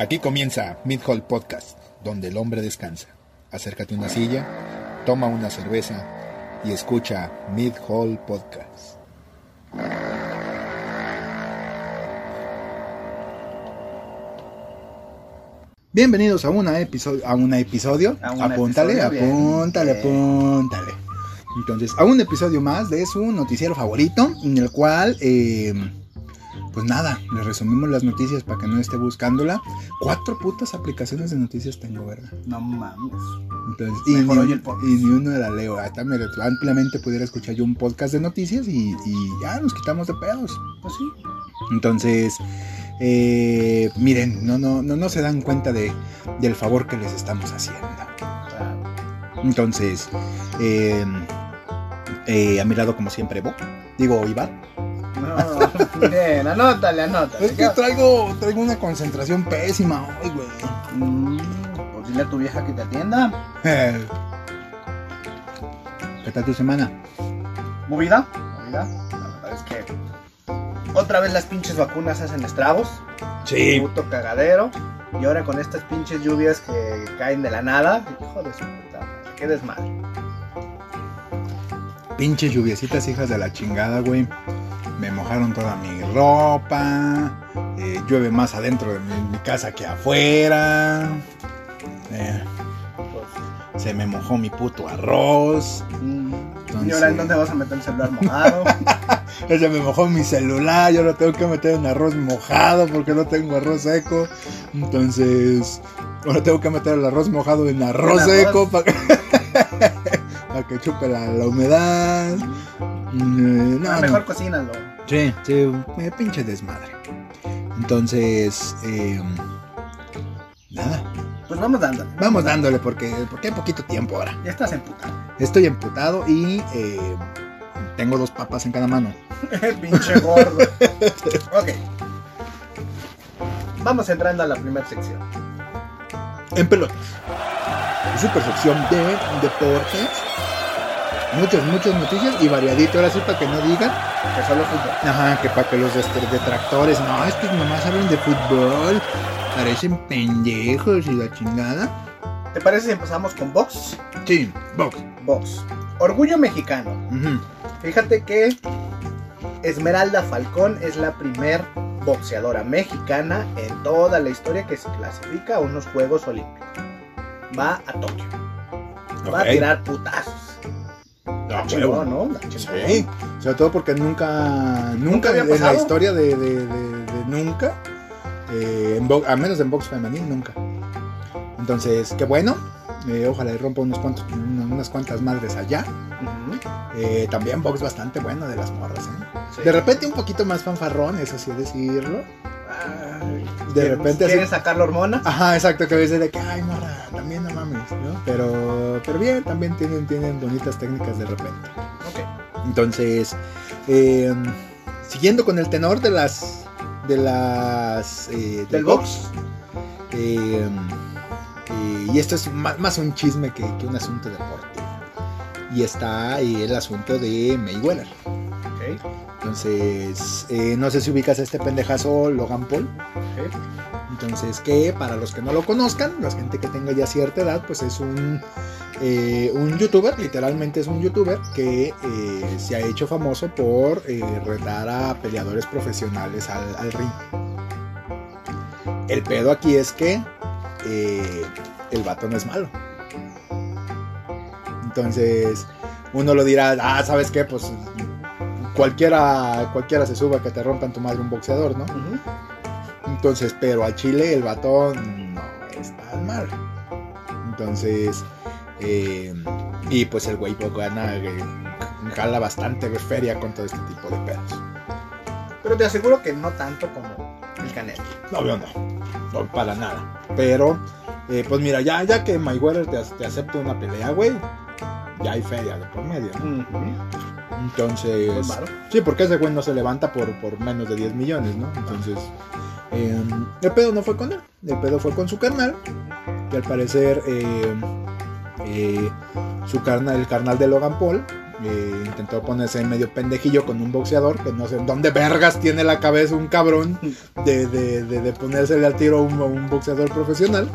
Aquí comienza Mid Hall Podcast, donde el hombre descansa. Acércate a una silla, toma una cerveza y escucha Mid Hall Podcast. Bienvenidos a una episodio, a un episodio. A un apúntale, episodio, apúntale, Bien. apúntale. Entonces, a un episodio más de su noticiero favorito, en el cual, eh, pues nada, le resumimos las noticias para que no esté buscándola. Cuatro putas aplicaciones de noticias tengo, ¿verdad? No mames. Entonces, y, Mejor ni, oye el podcast. y ni uno la leo. Hasta me- ampliamente pudiera escuchar yo un podcast de noticias y, y ya nos quitamos de pedos. Pues sí. Entonces, eh, miren, no, no, no, no se dan cuenta de, del favor que les estamos haciendo. Entonces, eh, eh, a mi lado, como siempre, Bo. Digo, Iván. No, bien, anótale, anótale. Es que traigo, traigo una concentración pésima hoy, güey. Mm, pues dile a tu vieja que te atienda. Eh, ¿Qué tal tu semana? ¿Movida? ¿Movida? La verdad es que otra vez las pinches vacunas hacen estragos. Sí. Puto cagadero. Y ahora con estas pinches lluvias que caen de la nada. Hijo de su puta madre. Qué desmadre. Pinches lluviecitas hijas de la chingada, güey. Me mojaron toda mi ropa. eh, llueve más adentro de mi, casa que afuera. eh, se me mojó mi puto arroz. mm, Entonces- ¿Y ahora en dónde vas a meter el celular mojado? Se me mojó mi celular. Yo lo tengo que meter en arroz mojado porque no tengo arroz seco. Entonces, ahora tengo que meter el arroz mojado en arroz seco para que, pa' que chupe la, la humedad. Mm, no, Ah, no. mejor cocínalo. Sí, sí, eh, pinche desmadre. Entonces, eh, nada, Pues vamos dándole. vamos dándole porque, porque hay poquito tiempo ahora. Ya estás emputado. Estoy emputado y eh, tengo dos papas en cada mano. Pinche gordo. ok. Vamos entrando a la primera sección. En pelotas. Super sección de deportes. Muchas, muchas noticias y variadito. Ahora sí para que no digan. Que solo fútbol. Ajá, que para que los detractores. No, estos nomás hablan de fútbol. Parecen pendejos y la chingada. ¿Te parece si empezamos con box? Sí, box. Box. Orgullo mexicano. Fíjate que Esmeralda Falcón es la primer boxeadora mexicana en toda la historia que se clasifica a unos Juegos Olímpicos. Va a Tokio. Va a tirar putazos. ¿No? Sí, sobre todo porque nunca, nunca, en la historia de, de- de- de nunca, eh, en a menos en box femenil, nunca. Entonces, qué bueno. eh, ojalá y rompa unos cuantos, una- unas cuantas madres allá. Eh, también box bastante bueno de las morras. ¿eh? Sí. De repente un poquito más fanfarrón, eso sí decirlo. De ¿quieres- repente así- ¿Quieres sacar la hormona? Ajá, exacto, que a veces de que, ay, morra, también no mames, ¿no? Pero, pero bien, también tienen, tienen bonitas técnicas de repente. Ok. Entonces, eh, siguiendo con el tenor de las de las eh, Del box. eh, y esto es ma- más, un chisme que, que un asunto deportivo. Y está el asunto de Mayweather. Entonces, eh, no sé si ubicas a este pendejazo Logan Paul. Entonces, que para los que no lo conozcan, la gente que tenga ya cierta edad, pues es un, eh, un youtuber, literalmente es un youtuber que eh, se ha hecho famoso por retar a peleadores profesionales al, al ring. El pedo aquí es que el vato no es malo. Entonces, uno lo dirá, ah, ¿sabes qué? Pues cualquiera, cualquiera se suba que te rompan tu madre un boxeador, ¿no? Entonces, pero al chile el batón no es tan mal. Entonces, eh, y pues el güey pues, gana, eh, jala bastante feria con todo este tipo de pedos. Pero te aseguro que no tanto como el Canelo. No, yo no, no, para nada. Pero, eh, pues mira, ya, ya que Mayweather te, te acepta una pelea, güey, ya hay feria de por medio, ¿no? Varo. sí, porque ese güey no se levanta por, por menos de 10 millones, ¿no? Entonces, eh, el pedo no fue con él, el pedo fue con su carnal, que al parecer eh, eh, su carnal, el carnal de Logan Paul, intentó ponerse medio pendejillo con un boxeador, que no sé dónde vergas tiene la cabeza un cabrón de, de, de, de ponérsele al tiro a un, a un boxeador profesional.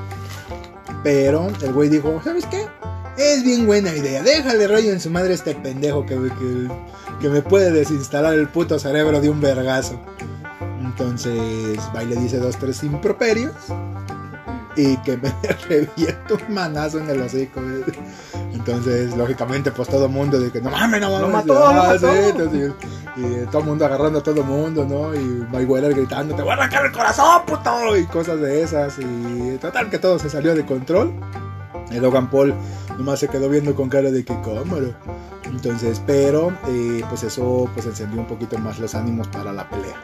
Pero el güey dijo, ¿sabes qué? Es bien buena idea, déjale rollo en su madre a este pendejo que, que, que me puede desinstalar el puto cerebro de un vergazo. Entonces va y le dice dos, tres improperios y que me revienta un manazo en el hocico. Entonces, lógicamente, pues todo el mundo de que no mames, no mames. Lo mató, lo mató. sí, entonces, y, y todo el mundo agarrando a todo el mundo, ¿no? Y Mayweather gritando, te voy a arrancar el corazón, puto, y cosas de esas. Y total, que todo se salió de control. Y Logan Paul nomás se quedó viendo con cara de que cámara. Entonces, pero eh, pues eso pues encendió un poquito más los ánimos para la pelea.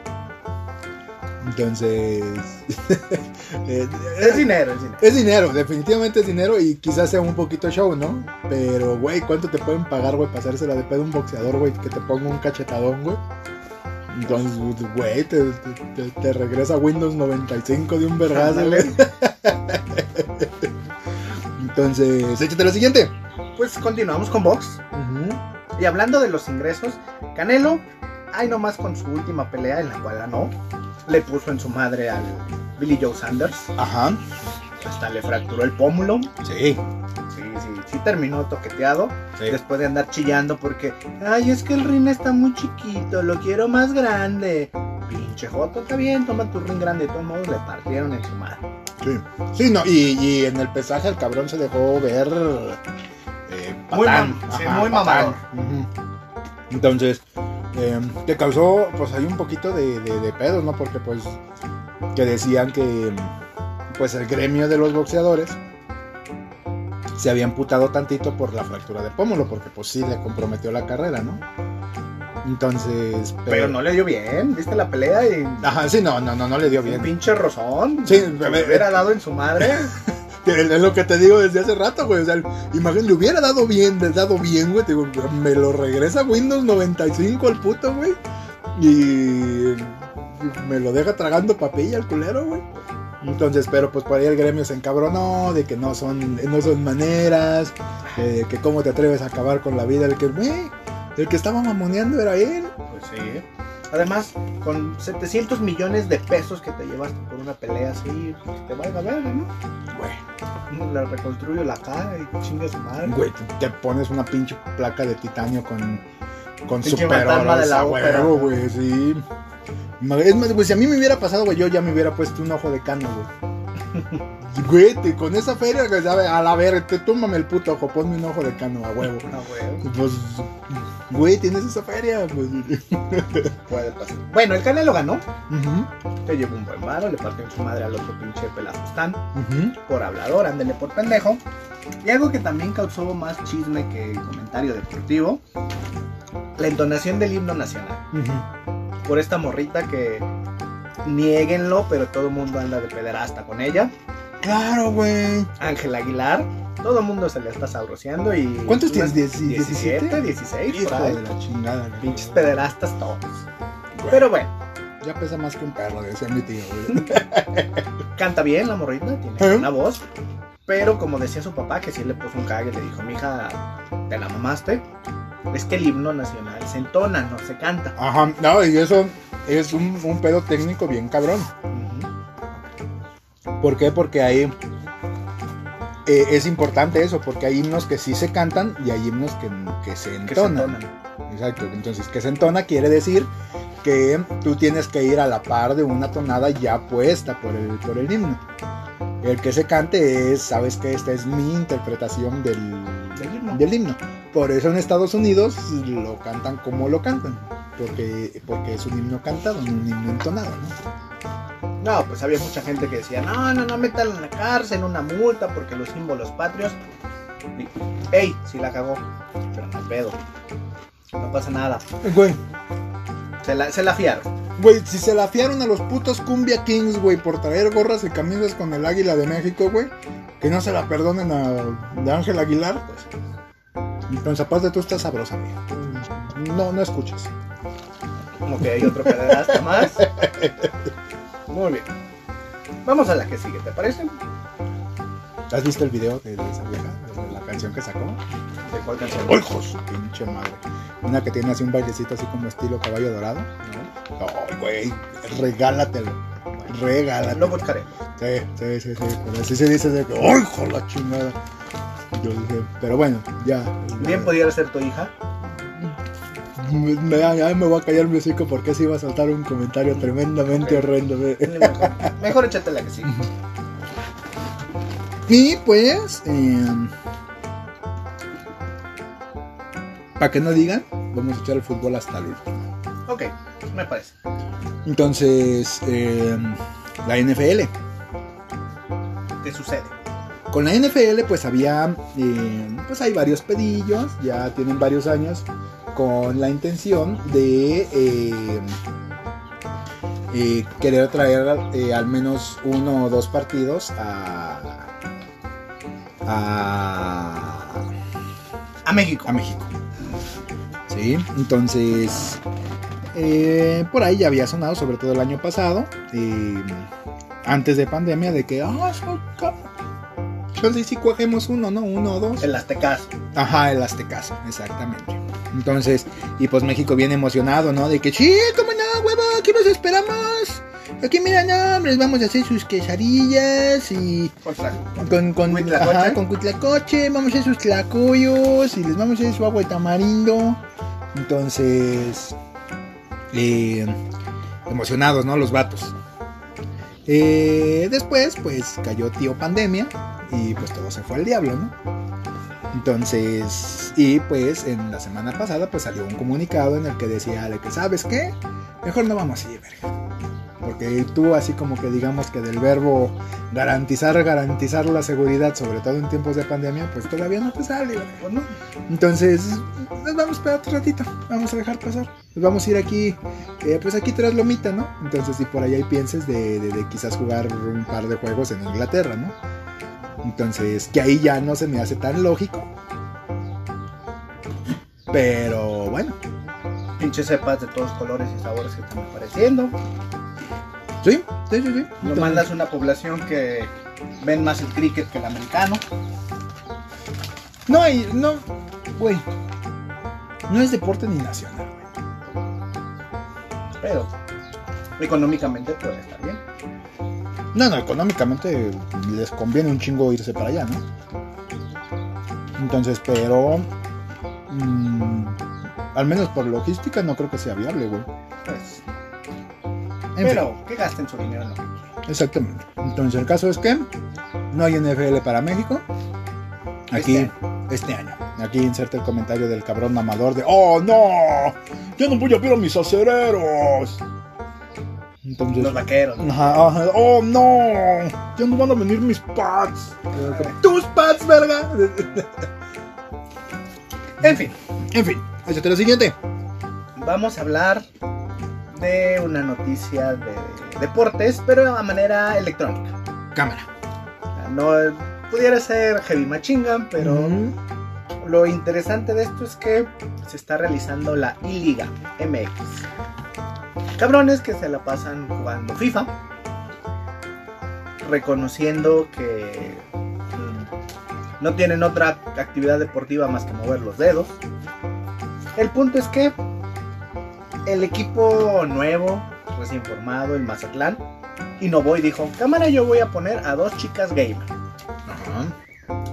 Entonces, eh, Es dinero, es dinero. es dinero, definitivamente es dinero y quizás sea un poquito show, ¿no? Pero, güey, ¿cuánto te pueden pagar, güey, para hacérsela de pedo un boxeador, güey, que te ponga un cachetadón, güey? Entonces, güey, te, te- te- te regresa Windows 95 de un vergazo, güey. Entonces, échate la siguiente. Pues continuamos con Box. Y hablando de los ingresos, Canelo, ahí nomás con su última pelea en la cual ganó, le puso en su madre al Billy Joe Sanders. Ajá. Hasta le fracturó el pómulo. Sí. Sí, sí, sí terminó toqueteado. Sí. Después de andar chillando porque, ay, es que el ring está muy chiquito, lo quiero más grande. Pinche Joto, está bien, toma tu ring grande. De todos modos, le partieron en su madre. Sí, sí no, y, y en el pesaje el cabrón se dejó ver eh, Muy patán. sí, muy mamador. Ujú. Entonces, eh, que causó pues hay un poquito de, de, de pedo, ¿no? Porque pues que decían que pues el gremio de los boxeadores se había amputado tantito por la fractura de pómulo, porque pues sí le comprometió la carrera, ¿no? Entonces, Pero no le dio bien, ¿viste la pelea? Y Ajá, sí, no, no, no, no le dio un bien. pinche rozón. Sí, le hubiera dado en su madre. Es lo que te digo desde hace rato, güey. O sea, imagínate, le hubiera dado bien, le dado bien, güey. te digo, me lo regresa Windows 95 al puto, güey. Y me lo deja tragando papilla al culero, güey. Entonces, pero pues por ahí el gremio se encabronó de que no son, no son maneras, eh, que cómo te atreves a acabar con la vida del que, güey, el que estaba mamoneando era él. Pues sí. Además, con 700 millones de pesos que te llevaste por una pelea así, pues te valga verga, ¿no? Güey, Le reconstruyo la cara y chingue su madre. güey, te pones una pinche placa de titanio con, con super a huevo, güey, sí. Es más, güey, si a mí me hubiera pasado, güey, yo ya me hubiera puesto un ojo de cano, güey. Güey, te- con esa feria, a la verga, te túmame el puto ojo, ponme un ojo de cano a huevo. Ah, güey, Pues, güey, tienes esa feria, pues. puede pasar. Bueno, el Canelo ganó. Ujú, Te llevó un buen varo, le partió en su madre al otro pinche pelafustán. ujú. Por hablador, ándele por pendejo. Y algo que también causó más chisme que comentario deportivo. La entonación del himno nacional. Por esta morrita que nieguenlo, pero todo el mundo anda de pederasta con ella. Claro, güey. Ángel Aguilar, todo el mundo se le está sabroseando y... ¿Cuántos tienes? ¿Dieci- 17, 16, por Hijo de la chingada, güey. Pinches pederastas todos. Güey, Pero bueno, Ya pesa más que un perro, decía mi tío, güey. canta bien la morrita, tiene ¿Eh? una voz. Pero como decía su papá, que sí le puso un cague, le dijo, mija, te la mamaste. Es que el himno nacional se entona, no se canta. Ajá, no, y eso es un, un pedo técnico bien cabrón. ¿Por qué? Porque ahí eh, es importante eso, porque hay himnos que sí se cantan y hay himnos que, que se Que se entonan. entonan. Exacto, entonces que se entona quiere decir que tú tienes que ir a la par de una tonada ya puesta por el, por el himno. El que se cante es, sabes que esta es mi interpretación del, Del himno. del himno. Por eso en Estados Unidos lo cantan como lo cantan, porque, porque es un himno cantado, no un himno entonado. ¿no? No, pues había mucha gente que decía, no, no, no, métala en la cárcel, una multa, porque los símbolos patrios. Y, Ey, sí la cagó, pero no pedo. No pasa nada. Güey, Se la, se la fiaron. Güey, si se la fiaron a los putos Cumbia Kings, güey, por traer gorras y camisas con el águila de México, güey, que no se la perdonen a de Ángel Aguilar, pues. Entonces, aparte tú estás sabrosa, amiga. No, no escuches. Como que hay otro pederasta más. Muy bien. Vamos a la que sigue, ¿te parece? ¿Has visto el video de, de esa vieja? De la canción que sacó. ¿De cuál canción? ¡Ay, hijo de su pinche madre! Una que tiene así un bailecito así como estilo caballo dorado. No. ¡Ay, güey! Regálatelo. Regálatelo. Lo buscaré. Sí, sí, sí, sí. Pero así se dice de que, ¡ay, hijo de la chingada! Yo dije, pero bueno, ya. Bien pudiera ser tu hija. Me, me- ya me voy a callar mi hocico porque si iba a saltar un comentario tremendamente horrendo. Mejor, mejor échate la que sí. Y pues, para que no digan, vamos a echar el fútbol hasta el último. Ok, me parece. Entonces, eh, la NFL. ¿Qué sucede? Con la NFL pues había, eh, pues hay varios pedillos, ya tienen varios años, con la intención de eh, eh, querer traer eh, al menos uno o dos partidos a, a, A México. a México. Sí, entonces por ahí ya había sonado, sobre todo el año pasado, antes de pandemia, de que, ah, Yo sí, cogemos uno, ¿no? Uno o dos. El Aztecas. Ajá, el Aztecaso, exactamente. Entonces, y pues México viene emocionado, ¿no? De que, sí, cómo no, huevo, aquí nos esperamos. Aquí, mira, no, les vamos a hacer sus quesadillas y con, con, Huitlacoche. ajá, con cuitlacoche, vamos a hacer sus tlacoyos y les vamos a hacer su agua de tamarindo. Entonces, eh, emocionados, ¿no? Los vatos. Eh, después, pues cayó tío pandemia y pues todo se fue al diablo, ¿no? Entonces, y pues en la semana pasada pues salió un comunicado en el que decía de que, ¿sabes qué? Mejor no vamos a ir, verga. Porque tú así como que digamos que del verbo garantizar, garantizar la seguridad, sobre todo en tiempos de pandemia, pues todavía no te sale, no. Entonces, nos vamos a esperar otro ratito, vamos a dejar pasar. Nos vamos a ir aquí, eh, pues aquí tras Lomita, ¿no? Entonces, si por ahí pienses de, de- de quizás jugar un par de juegos en Inglaterra, ¿no? Entonces, que ahí ya no se me hace tan lógico. Pero bueno, Pinches cepas de todos colores y sabores que están apareciendo. sí, sí, sí, sí. Lo mandas a una población que ven más el cricket que el americano. No hay, no, güey. No es deporte ni nacional, güey. Pero económicamente puede estar bien. No, no, económicamente les conviene un chingo irse para allá, ¿no? Entonces, pero. mm, al menos por logística no creo que sea viable, güey. Pues, En pero que gasten su dinero en lo que quieran. fin, exactamente. Entonces, el caso es que no hay NFL para México. Aquí, Este este año. Aquí inserta el comentario del cabrón mamador de: ¡Oh, no! ¡Yo no voy a ver a mis acereros! Entonces. Los vaqueros. Ajá, ajá. ¡Oh, no! Ya no van a venir mis pads. ¡Tus pads, verga! En fin, En fin, échate lo siguiente. vamos a hablar de una noticia de deportes, pero a manera electrónica. Cámara. No pudiera ser heavy machinga, pero lo interesante de esto es que se está realizando la I-Liga MX. Cabrones que se la pasan jugando FIFA, reconociendo que mm, no tienen otra actividad deportiva más que mover los dedos. El punto es que el equipo nuevo, recién formado, el Mazatlán, innovó y dijo, cámara yo voy a poner a dos chicas gamer.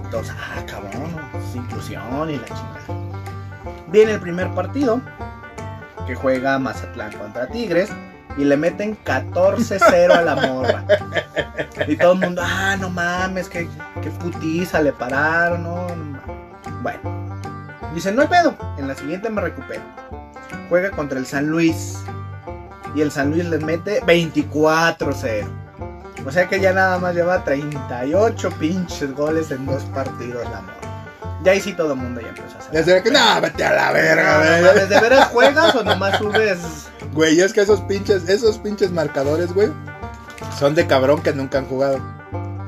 Entonces, ah, cabrón, inclusión y la chingada. Viene el primer partido que juega Mazatlán contra Tigres y le meten 14-0 a la morra. Y todo el mundo, ah, no mames, que, que putiza le pararon, no, no mames". Bueno, dice, no hay pedo, en la siguiente me recupero. Juega contra el San Luis y el San Luis le mete 24-0. O sea que ya nada más lleva 38 pinches goles en dos partidos la morra. Ya ahí sí todo el mundo ya empezó a hacer. que, no, vete a la verga, No, no güey. mames, ¿De veras juegas o nomás subes? Güey, es que esos pinches, esos pinches marcadores, güey, son de cabrón que nunca han jugado.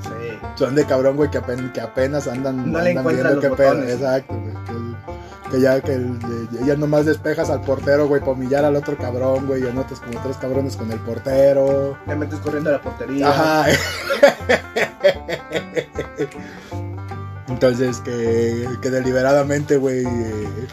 Sí. Son de cabrón, güey, que apenas, que apenas andan, No le encuentran los qué pedo. botones. Exacto, güey. Que- ya, que el- ya nomás despejas al portero, güey, para humillar al otro cabrón, güey, y anotas como tres cabrones con el portero. Te metes corriendo a la portería. Ajá. Entonces, que, que deliberadamente, güey, eh,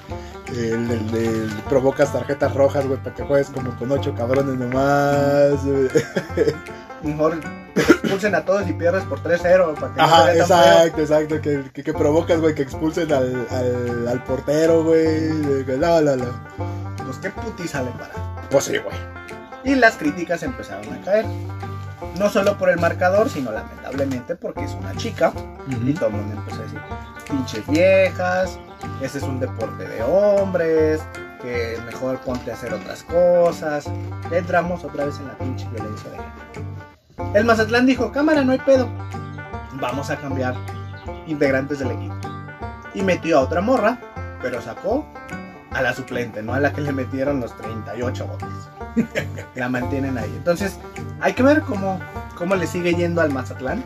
provocas tarjetas rojas, güey, para que juegues como con ocho cabrones nomás. Mejor expulsen a todos y pierdes por 3-0 para que no Ajá, feo. exacto, exacto. Que, que, que provocas, güey, que expulsen al, al, al portero, güey. No, no, no. Pues qué putiza le para. Pues sí, güey. Y las críticas empezaron a caer. No solo por el marcador, sino lamentablemente porque es una chica. Y todo el mundo empezó a decir, pinches viejas, ese es un deporte de hombres, que mejor ponte a hacer otras cosas. Entramos otra vez en la pinche violencia de género. El Mazatlán dijo, cámara, no hay pedo. Vamos a cambiar integrantes del equipo. Y metió a otra morra, pero sacó a la suplente, no a la que le metieron los 38 goles. la mantienen ahí. Entonces, hay que ver cómo, cómo le sigue yendo al Mazatlán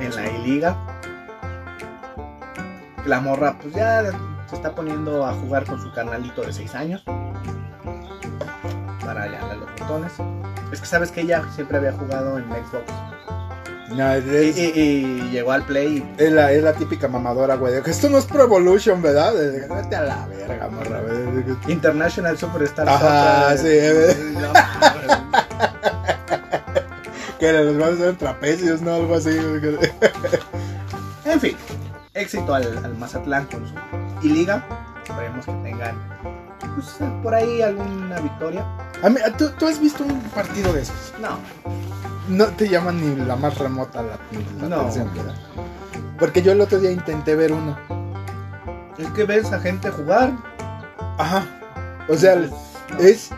en la I-Liga. La morra, pues ya se está poniendo a jugar con su carnalito de 6 años. Para darle los botones. Es que sabes que ella siempre había jugado en Xbox. No, es, Y, y- y llegó al Play es la, es la típica mamadora, güey. Esto no es Pro Evolution, ¿verdad? Vete a la verga, morra, güey. International Superstar Ajá, Soccer. sí, eh. No. Que les van a hacer trapecios, ¿no? Algo así. En fin, éxito al, al Mazatlán con su y liga. Esperemos que tengan pues, por ahí alguna victoria. A mí, ¿tú, tú has visto un partido de esos. No, No te llaman ni la más remota la, la No. atención, ¿verdad? Porque yo el otro día intenté ver uno. es que ves a gente jugar. Ajá. O sea, es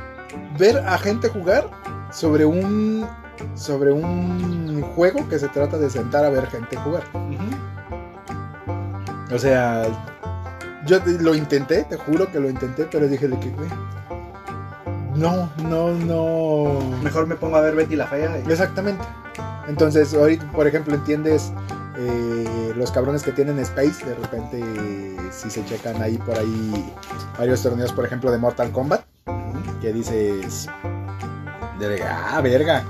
ver a gente jugar sobre un sobre un juego que se trata de sentar a ver gente jugar. O sea, yo lo intenté, te juro que lo intenté, pero dije de que, güey. No, no, no. Mejor me pongo a ver Betty la Fea. y- Exactamente. Entonces, ahorita, por ejemplo, entiendes eh, los cabrones que tienen Space, de repente, si se checan ahí por ahí varios torneos, por ejemplo, de Mortal Kombat, que dices, de, ah, verga.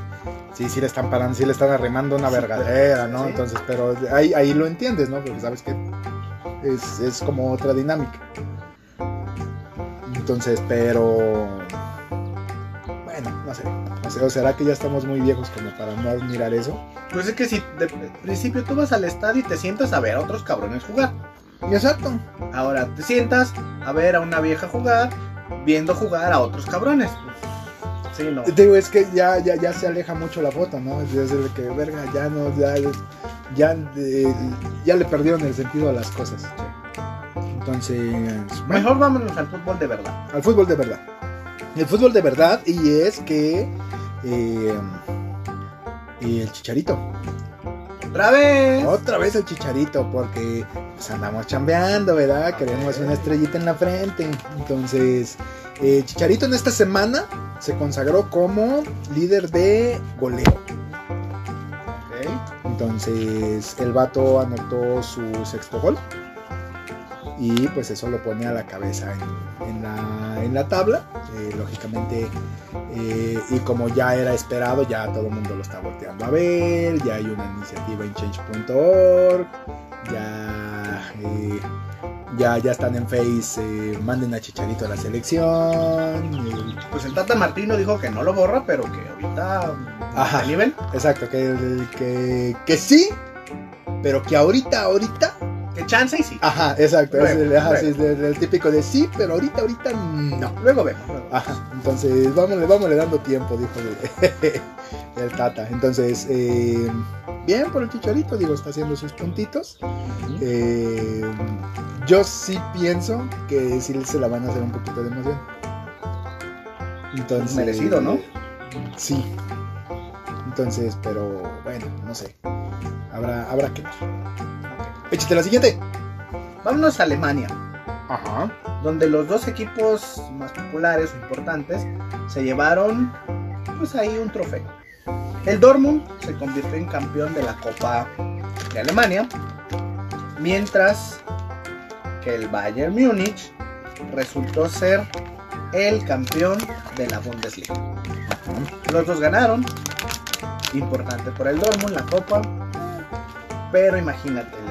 Sí, sí le están parando, sí le están arrimando una Sí, vergadera, ¿no? sí. Entonces, pero ahí, ahí lo entiendes, ¿no? Porque sabes que es, es como otra dinámica. Entonces, pero... Bueno, no sé. No sé, ¿O será que ya estamos muy viejos como para no admirar eso? Pues es que si de principio tú vas al estadio y te sientas a ver a otros cabrones jugar. Exacto. Ahora te sientas a ver a una vieja jugar, viendo jugar a otros cabrones. Sí, no. Digo, es que ya, ya, ya se aleja mucho la foto, ¿no? Es decir, que, verga, ya no, ya, ya, eh, ya le perdieron el sentido a las cosas. Entonces, bueno, Mejor vámonos al fútbol de verdad. al fútbol de verdad. El fútbol de verdad, y es que eh, y el chicharito. Otra vez. Otra vez el chicharito, porque pues andamos chambeando, ¿verdad? Queremos una estrellita en la frente. Entonces, eh, Chicharito en esta semana se consagró como líder de goleo. Entonces, el vato anotó su sexto gol. Y pues eso lo pone a la cabeza en, en la, en la tabla. Eh, lógicamente, eh, y como ya era esperado, ya todo el mundo lo está volteando a ver. Ya hay una iniciativa en change.org. Ya, eh, ya, ya están en Face. manden a Chicharito a la selección. Pues el Tata Martino dijo que no lo borra, pero que ahorita Ajá. a nivel. exacto, que, que, que sí. Pero que ahorita, ahorita Que chance y sí. Ajá, exacto. es el, ajá, sí, luego. es el- el típico de sí, pero ahorita, ahorita no. Luego vemos. luego. Ajá, entonces vámonos, vámonos dando tiempo, dijo el, el Tata. Entonces, eh, bien por el chicharito, digo, está haciendo sus puntitos. Eh, yo sí pienso que sí se la van a hacer un poquito de emoción. Entonces, Merecido, ¿no? Sí. Entonces, pero bueno, no sé. Habrá, habrá que ver. Échate la siguiente. Vámonos a Alemania, Ajá. donde los dos equipos más populares o importantes se llevaron, pues ahí un trofeo. El Dortmund se convirtió en campeón de la Copa de Alemania, mientras que el Bayern Múnich resultó ser el campeón de la Bundesliga. Los dos ganaron, importante por el Dortmund la Copa, pero imagínate,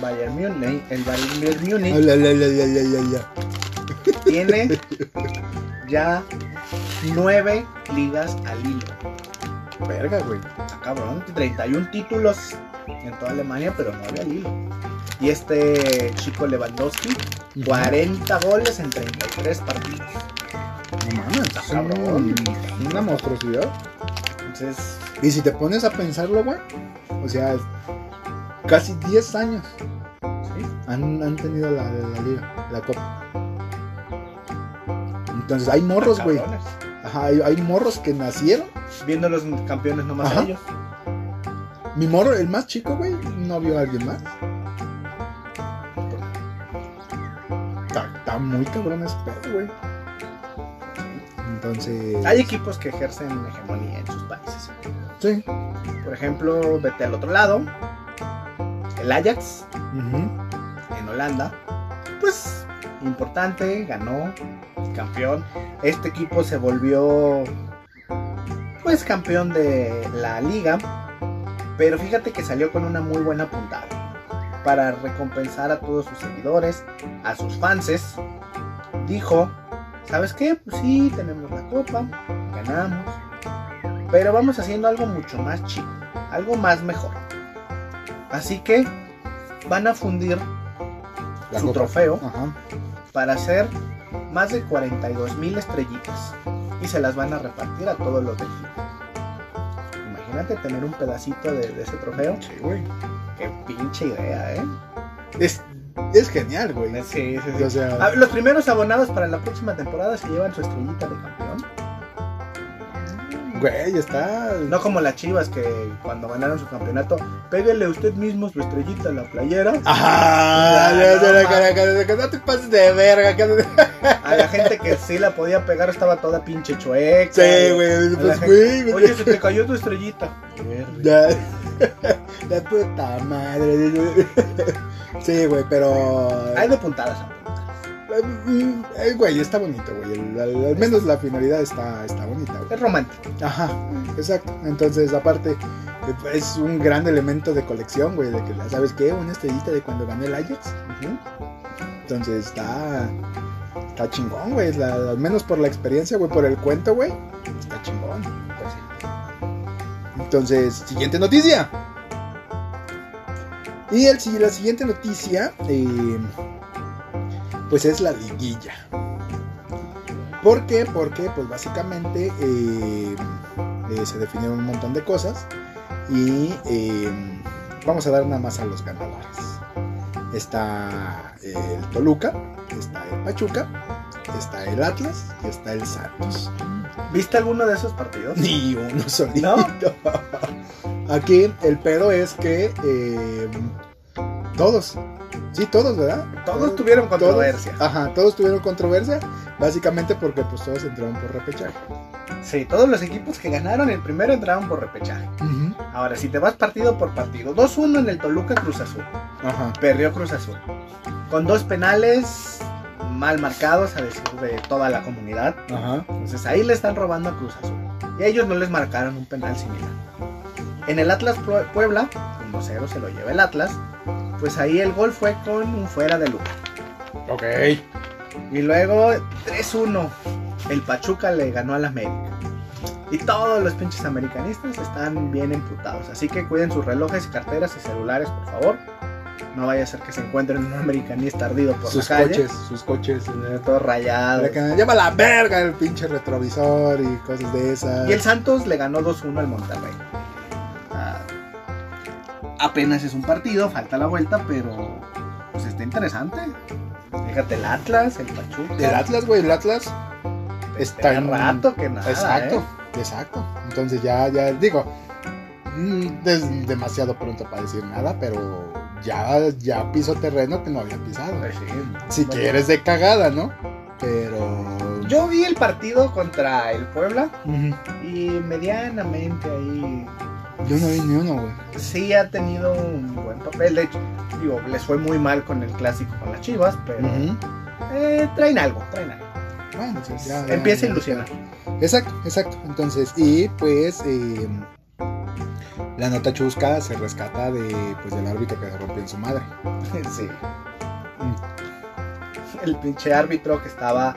Bayern Múnich, el Bayern Múnich tiene ya nueve ligas al hilo. Verga, güey. Está cabrón, 31 títulos en toda Alemania, pero nueve al hilo. Y este chico Lewandowski, 40 goles en 33 partidos. No mames, Está es cabrón. un- una monstruosidad. Entonces, Y si te pones a pensarlo, güey, o sea, casi 10 años sí, han, han tenido la, la liga, la copa. Entonces hay morros, güey. hay, hay morros que nacieron. Viendo los campeones nomás a ellos. Mi morro, el más chico, güey, no vio a alguien más. Está, está muy cabrón ese pedo, güey. Entonces. Hay equipos que ejercen hegemonía en sus países. Sí. Por ejemplo, vete al otro lado. El Ajax en Holanda. Pues importante, ganó, campeón. Este equipo se volvió pues campeón de la liga. Pero fíjate que salió con una muy buena puntada. Para recompensar a todos sus seguidores, a sus fanses. Dijo, ¿sabes qué? Pues sí, tenemos la copa, ganamos. Pero vamos haciendo algo mucho más chico, algo más mejor. Así que van a fundir La su copa. trofeo Ajá. para hacer más de 42 mil estrellitas y se las van a repartir a todos los del equipo. Imagínate tener un pedacito de, de ese trofeo. Sí, güey. Qué pinche idea, ¿eh? Es, es genial, güey. Sí, sí, sí. O sea, Ah, los primeros abonados para la próxima temporada se llevan su estrellita de campeón. Güey, está. No como las chivas que cuando ganaron su campeonato, pégale usted mismo su estrellita a la playera. Ajá, ya, no, no te pases de verga. que- A la gente que sí la podía pegar estaba toda pinche chueca. Sí, güey, pues, güey. Oye, se te cayó tu estrellita. Ya. La puta madre. Sí, güey, pero. Hay de puntadas eh, Güey, está bonito, güey. Al, al menos la finalidad está, está bonita, güey. Es romántico. Ajá, exacto. Entonces, aparte, es un gran elemento de colección, güey. De que, ¿sabes qué? Una estrellita de cuando gané el Ajax. Entonces, está. Está chingón, güey. La- Al menos por la experiencia, güey. Por el cuento, güey. Está chingón. Pues sí. Entonces, siguiente noticia. Y el, la siguiente noticia, eh, pues es la liguilla. ¿Por qué? Porque, pues básicamente eh, eh, se definieron un montón de cosas y eh, vamos a dar nada más a los ganadores. Está el Toluca, está el Pachuca, está el Atlas y está el Santos. ¿Viste alguno de esos partidos? Ni uno solito. Aquí el pedo es que todos, sí, todos, ¿verdad? Todos tuvieron Todos- controversia. ajá, todos tuvieron controversia, básicamente porque pues todos entraron por repechaje. Sí, todos los equipos que ganaron el primero entraron por repechaje. Ahora, si te vas partido por partido, 2-1 en el Toluca Cruz Azul. Ajá. Perdió Cruz Azul. Con dos penales mal marcados, a decir de toda la comunidad. Ajá. Entonces ahí le están robando a Cruz Azul. Y a ellos no les marcaron un penal similar. En el Atlas Pue- Puebla, 1-0 se lo lleva el Atlas. Pues ahí el gol fue con un fuera de lugar. Ok. Y luego 3-1. El Pachuca le ganó al América. Y todos los pinches americanistas están bien emputados. Así que cuiden sus relojes y carteras y celulares, por favor. No vaya a ser que se encuentren un americanista ardido por Sus la calle. coches, sus coches. eh, Todo rayado. Lleva la verga el pinche retrovisor y cosas de esas. Y el Santos le ganó 2-1 al Monterrey. Apenas es un partido, falta la vuelta, pero pues está interesante. Fíjate, el Atlas, el Pachuca. El Atlas, güey, el Atlas está en rato que nada. Exacto, ¿eh? exacto. Entonces ya, ya digo, mm, es demasiado pronto para decir nada, pero ya, ya piso terreno que no había pisado. Pues sí. Si Bueno, quieres de cagada, ¿no? Pero... Yo vi el partido contra el Puebla y medianamente ahí Yo no vi ni uno, güey. sí ha tenido un buen papel. De hecho, digo, les fue muy mal con el clásico con las Chivas, pero eh, traen algo, traen algo. Bueno, pues ya- ya- Empieza a ilusionar. Exacto, exacto. Entonces, y pues, eh, La nota chusca se rescata de, pues, del árbitro que se rompió en su madre. Sí. El pinche árbitro que estaba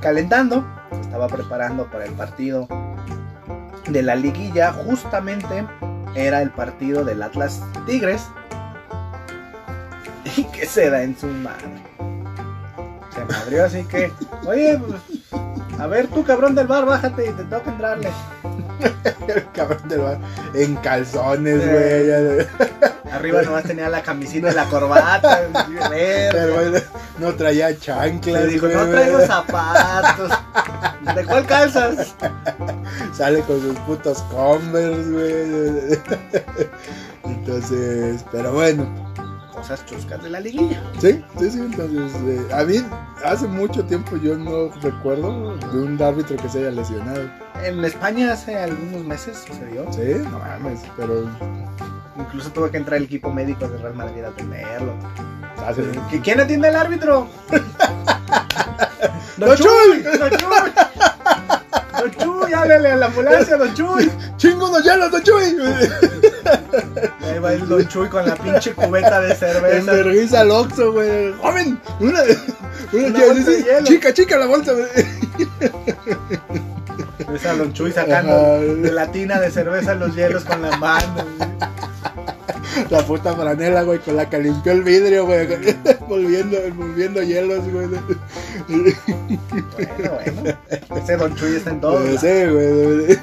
calentando, estaba preparando para el partido de la liguilla, justamente era el partido del Atlas Tigres. Y que se da en su madre. Se madrió así que, oye, pues, a ver tú cabrón del bar, bájate y te toca entrarle. El cabrón del bar. En calzones, Sí. güey. ya- Arriba nomás tenía la camisita y la corbata. no traía chanclas. Le dijo, no traigo zapatos. ¿De cuál calzas? Sale con sus putos Converse, güey. Entonces, pero bueno. Cosas chuscas de la liguilla. Sí, sí, sí. Entonces, eh, a mí hace mucho tiempo yo no recuerdo de un árbitro que se haya lesionado. En España hace algunos meses sucedió. Sí, no mames, pero Incluso tuvo que entrar el equipo médico de Real Madrid a atenderlo. ¿Qui- ¿Quién atiende al árbitro? ¡Don Chuy! ¡Don Chuy! ¡Don Chuy! ¡Háblale a la ambulancia, Don Chuy! ¡Chingo unos hielos, Don Chuy! Ahí va el Don Chuy con la pinche cubeta de cerveza. vergüenza al Oxxo, güey. ¡Joven! Una, una, Una bolsa de hielo. Chica, chica, la bolsa. Ves a Don Chuy sacando de la tina de cerveza los hielos con la mano. La puta franela, güey, con la que limpió el vidrio, güey. volviendo, volviendo hielos, güey. Bueno, bueno. Ese Don Chuy está en todo. No sé, güey.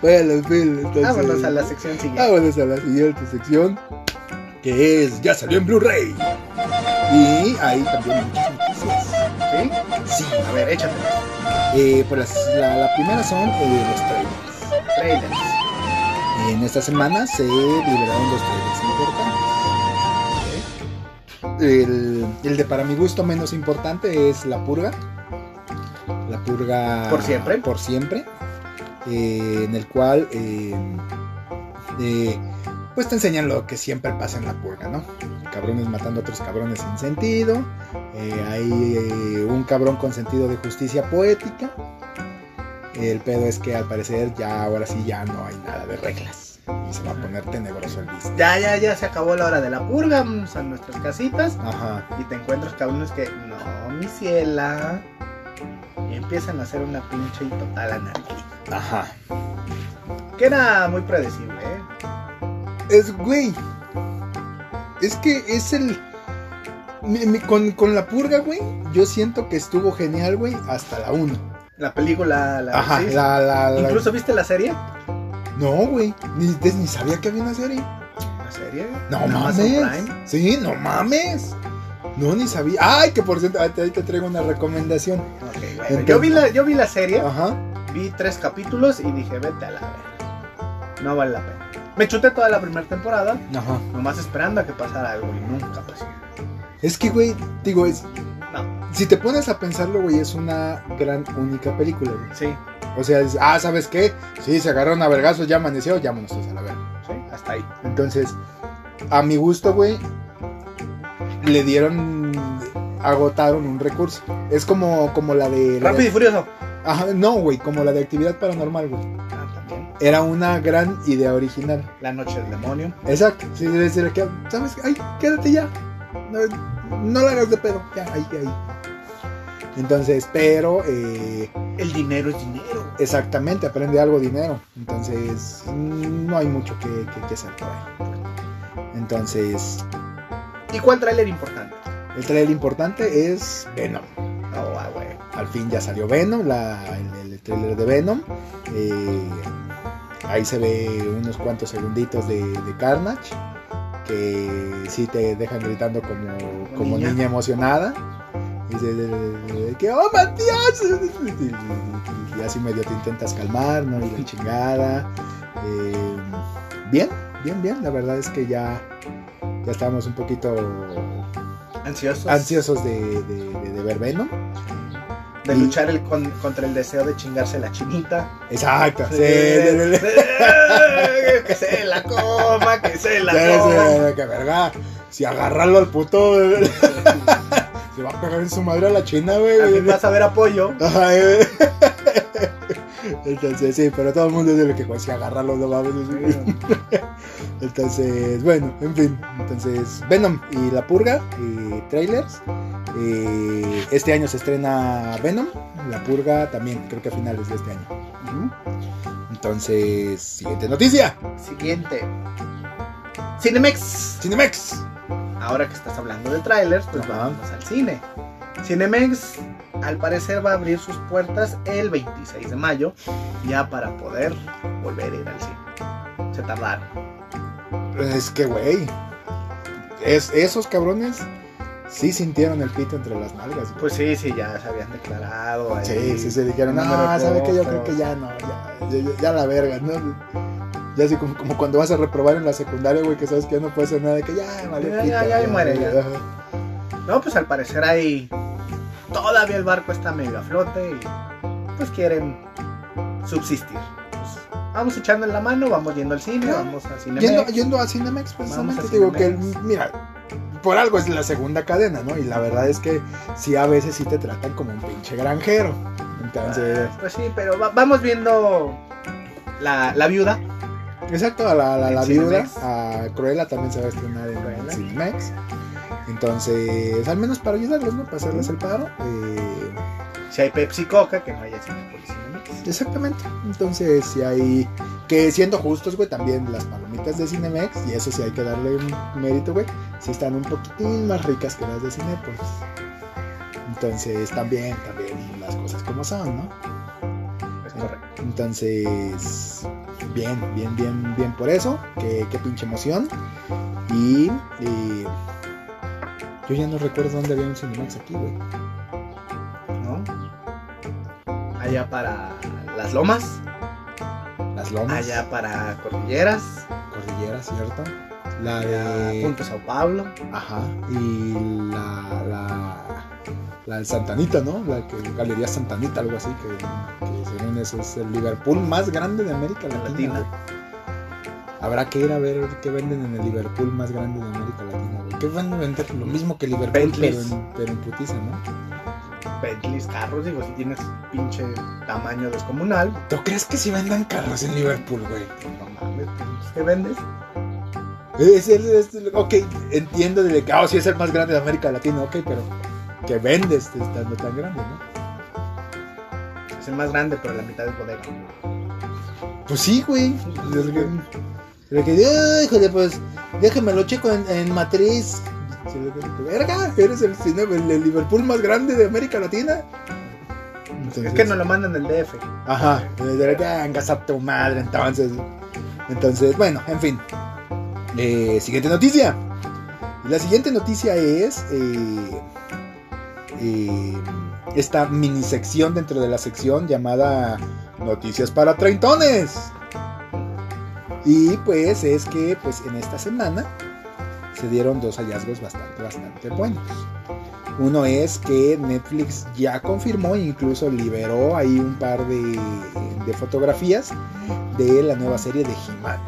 Bueno, en fin, entonces. Vámonos a la sección siguiente. Vámonos a la siguiente sección. Que es Ya salió en Blu-ray. Y hay también muchas noticias. ¿Sí? Sí. A ver, échate. Eh, pues la primera son eh, los trailers. Trailers. En esta semana se liberaron dos trailers importantes. El, el de para mi gusto menos importante es La Purga. La Purga. Por siempre. Por siempre. eh, en el cual. eh, eh, pues te enseñan lo que siempre pasa en la purga, ¿no? Cabrones matando a otros cabrones sin sentido. eh, hay eh, un cabrón con sentido de justicia poética. El pedo es que al parecer ya ahora sí ya no hay nada de reglas. Y se va a poner tenebroso el disco. Ya, ya, ya se acabó la hora de la purga. Vamos a nuestras casitas. Ajá. Y te encuentras cabrones que, no, mi ciela. Y empiezan a hacer una pinche y total anarquía. Ajá. Que era muy predecible, ¿eh? Es, güey. Es que es el. mi- mi- con, con la purga, güey. Yo siento que estuvo genial, güey, hasta la 1. La película, la. Ajá, sí. la, la, la- Incluso viste la serie. No, güey. Ni, ni sabía que había una serie. La serie. No mames. Sí, no mames. No, ni sabía. Ay, que por cierto, ahí te, traigo una recomendación. Ok, bueno, Entonces- yo, vi la, yo vi la serie, Ajá. vi tres capítulos y dije, vete a la verga. No vale la pena. Me chuté toda la primera temporada, Ajá. nomás esperando a que pasara algo y nunca pasó. Es que, güey, digo, es. Si te pones a pensarlo, güey, es una gran única película, güey. sí, O sea, es- ah, ¿sabes qué? Sí, se agarraron a vergazos, ya amaneció, todos a la verga. sí, hasta ahí. Entonces, a mi gusto, güey, le dieron. Agotaron un recurso. Es como, como la de. la Rápido y furioso. Ajá, no, güey, como la de actividad paranormal, güey. Ah, también. Era una gran idea original. La noche del demonio. Exacto. Sí, ser que, ¿sabes? Ay, quédate ya. No, no la hagas de pedo. Ya, ahí, ahí. Entonces, pero, eh, El dinero es dinero. exactamente, aprende algo dinero. Entonces, no hay mucho que, que, que hacer por ahí. Entonces, ¿Y cuál tráiler importante? el trailer importante es Venom. Oh, ah, güey. Al fin ya salió Venom, la, el, el trailer de Venom. Eh, ahí se ve unos cuantos segunditos de, de Carnage. Que sí te dejan gritando como, como niña. niña. emocionada. Y dice de- de- de que, ¡Oh, Matías! Y, y así medio te intentas calmar, ¿no? Y la chingada. Eh, bien, bien, bien. La verdad es que ya, ya estábamos un poquito Ansiosos. ansiosos de, de, de- de ver Venom. De luchar el, con- contra el deseo de chingarse la chinita. Exacto. Sí, sí, sí, que se la coma, que se la coma. que verga. Si agarrarlo al puto, se va a pegar en su madre a la china, güey. Vas a ver apoyo. Ajá. Entonces, sí, pero todo el mundo dice que si agarrarlo no mames. Entonces, bueno, en fin. Entonces, Venom y La Purga, eh, trailers. Eh, este año se estrena Venom, La Purga también, creo que a finales de este año. Entonces, siguiente noticia. Siguiente. Cinemex. Cinemex. Ahora que estás hablando de trailers, pues Ajá. vamos al cine. Cinemex al parecer va a abrir sus puertas el 26 de mayo ya para poder volver a ir al cine. Se tardaron. Es que, güey. Es, esos cabrones sí sintieron el pito entre las nalgas. güey. Pues sí, sí, ya se habían declarado. ahí. Sí, sí, se dijeron, no, No ¿sabe que Yo creo que ya no, ya, ya, ya- ya la verga, ¿no? Ya así como, como cuando vas a reprobar en la secundaria, güey, que sabes que ya no puedes hacer nada, que ya, vale, Ya, ya, ya, ahí muere, ya. No, pues al parecer ahí todavía el barco está medio a flote y pues quieren subsistir. Pues, vamos echando en la mano, vamos yendo al cine, Claro. vamos a Cinemex. Yendo, yendo a Cinemex, precisamente, a digo que, Cinemex. mira, por algo es la segunda cadena, ¿no? Y la verdad es que sí, a veces sí te tratan como un pinche granjero. Entonces, Ah, Pues sí, pero va- vamos viendo la, la viuda. exacto, a la, la, viuda, Cinemex. a Cruella también se va a estrenar en Cruella. Cinemex. Entonces, al menos para ayudarlos, ¿no? Para hacerles el paro. eh, Si hay Pepsi Coca, que no haya Cinemex. Exactamente. Entonces, si hay. Que siendo justos, güey, también las palomitas de Cinemex, y eso sí hay que darle un mérito, güey, sí están un poquitín más ricas que las de Cinepolis. Entonces, también, también las cosas como son, ¿no? Es correcto. Entonces, bien, bien, bien, bien por eso. Qué, qué pinche emoción. Y. eh, yo ya no recuerdo dónde había un Cinemex aquí, güey. ¿No? Allá para las lomas, Las lomas. allá para Cordilleras, Cordillera, ¿cierto? La de. Punto Sao Paulo. Ajá, y la, la, la de Santanita, ¿no? La que Galería Santanita, algo así, que, que según eso es el Liverpool más grande de América Latina. Latina. Habrá que ir a ver qué venden en el Liverpool más grande de América Latina, güey. ¿Qué van a vender? Lo mismo que Liverpool, pero en, pero en putiza, ¿no? Bentleys, carros, digo, si tienes pinche tamaño descomunal, ¿Tú crees que si vendan carros en Liverpool, güey? no mames, ¿qué vendes? Es el, es el- ok, entiendo de que, ah, sí es el más grande de América Latina, ok, pero que vendes estando tan grande, ¿no? Es el más grande, pero la mitad es bodega. Pues sí, güey. Que- "Ay, híjole, pues déjame lo checo en, en matriz. Le Verga, eres el, cine- el, el Liverpool más grande de América Latina. Entonces- Es que nos lo mandan del DF. Ajá, vengas a tu madre, entonces. Entonces, bueno, en fin. Eh, siguiente noticia. La siguiente noticia es eh, eh, esta mini sección dentro de la sección llamada Noticias para Treintones. Y pues es que pues en esta semana se dieron dos hallazgos bastante, bastante buenos. Uno es que Netflix ya confirmó e incluso liberó ahí un par de, de fotografías de la nueva serie de He-Man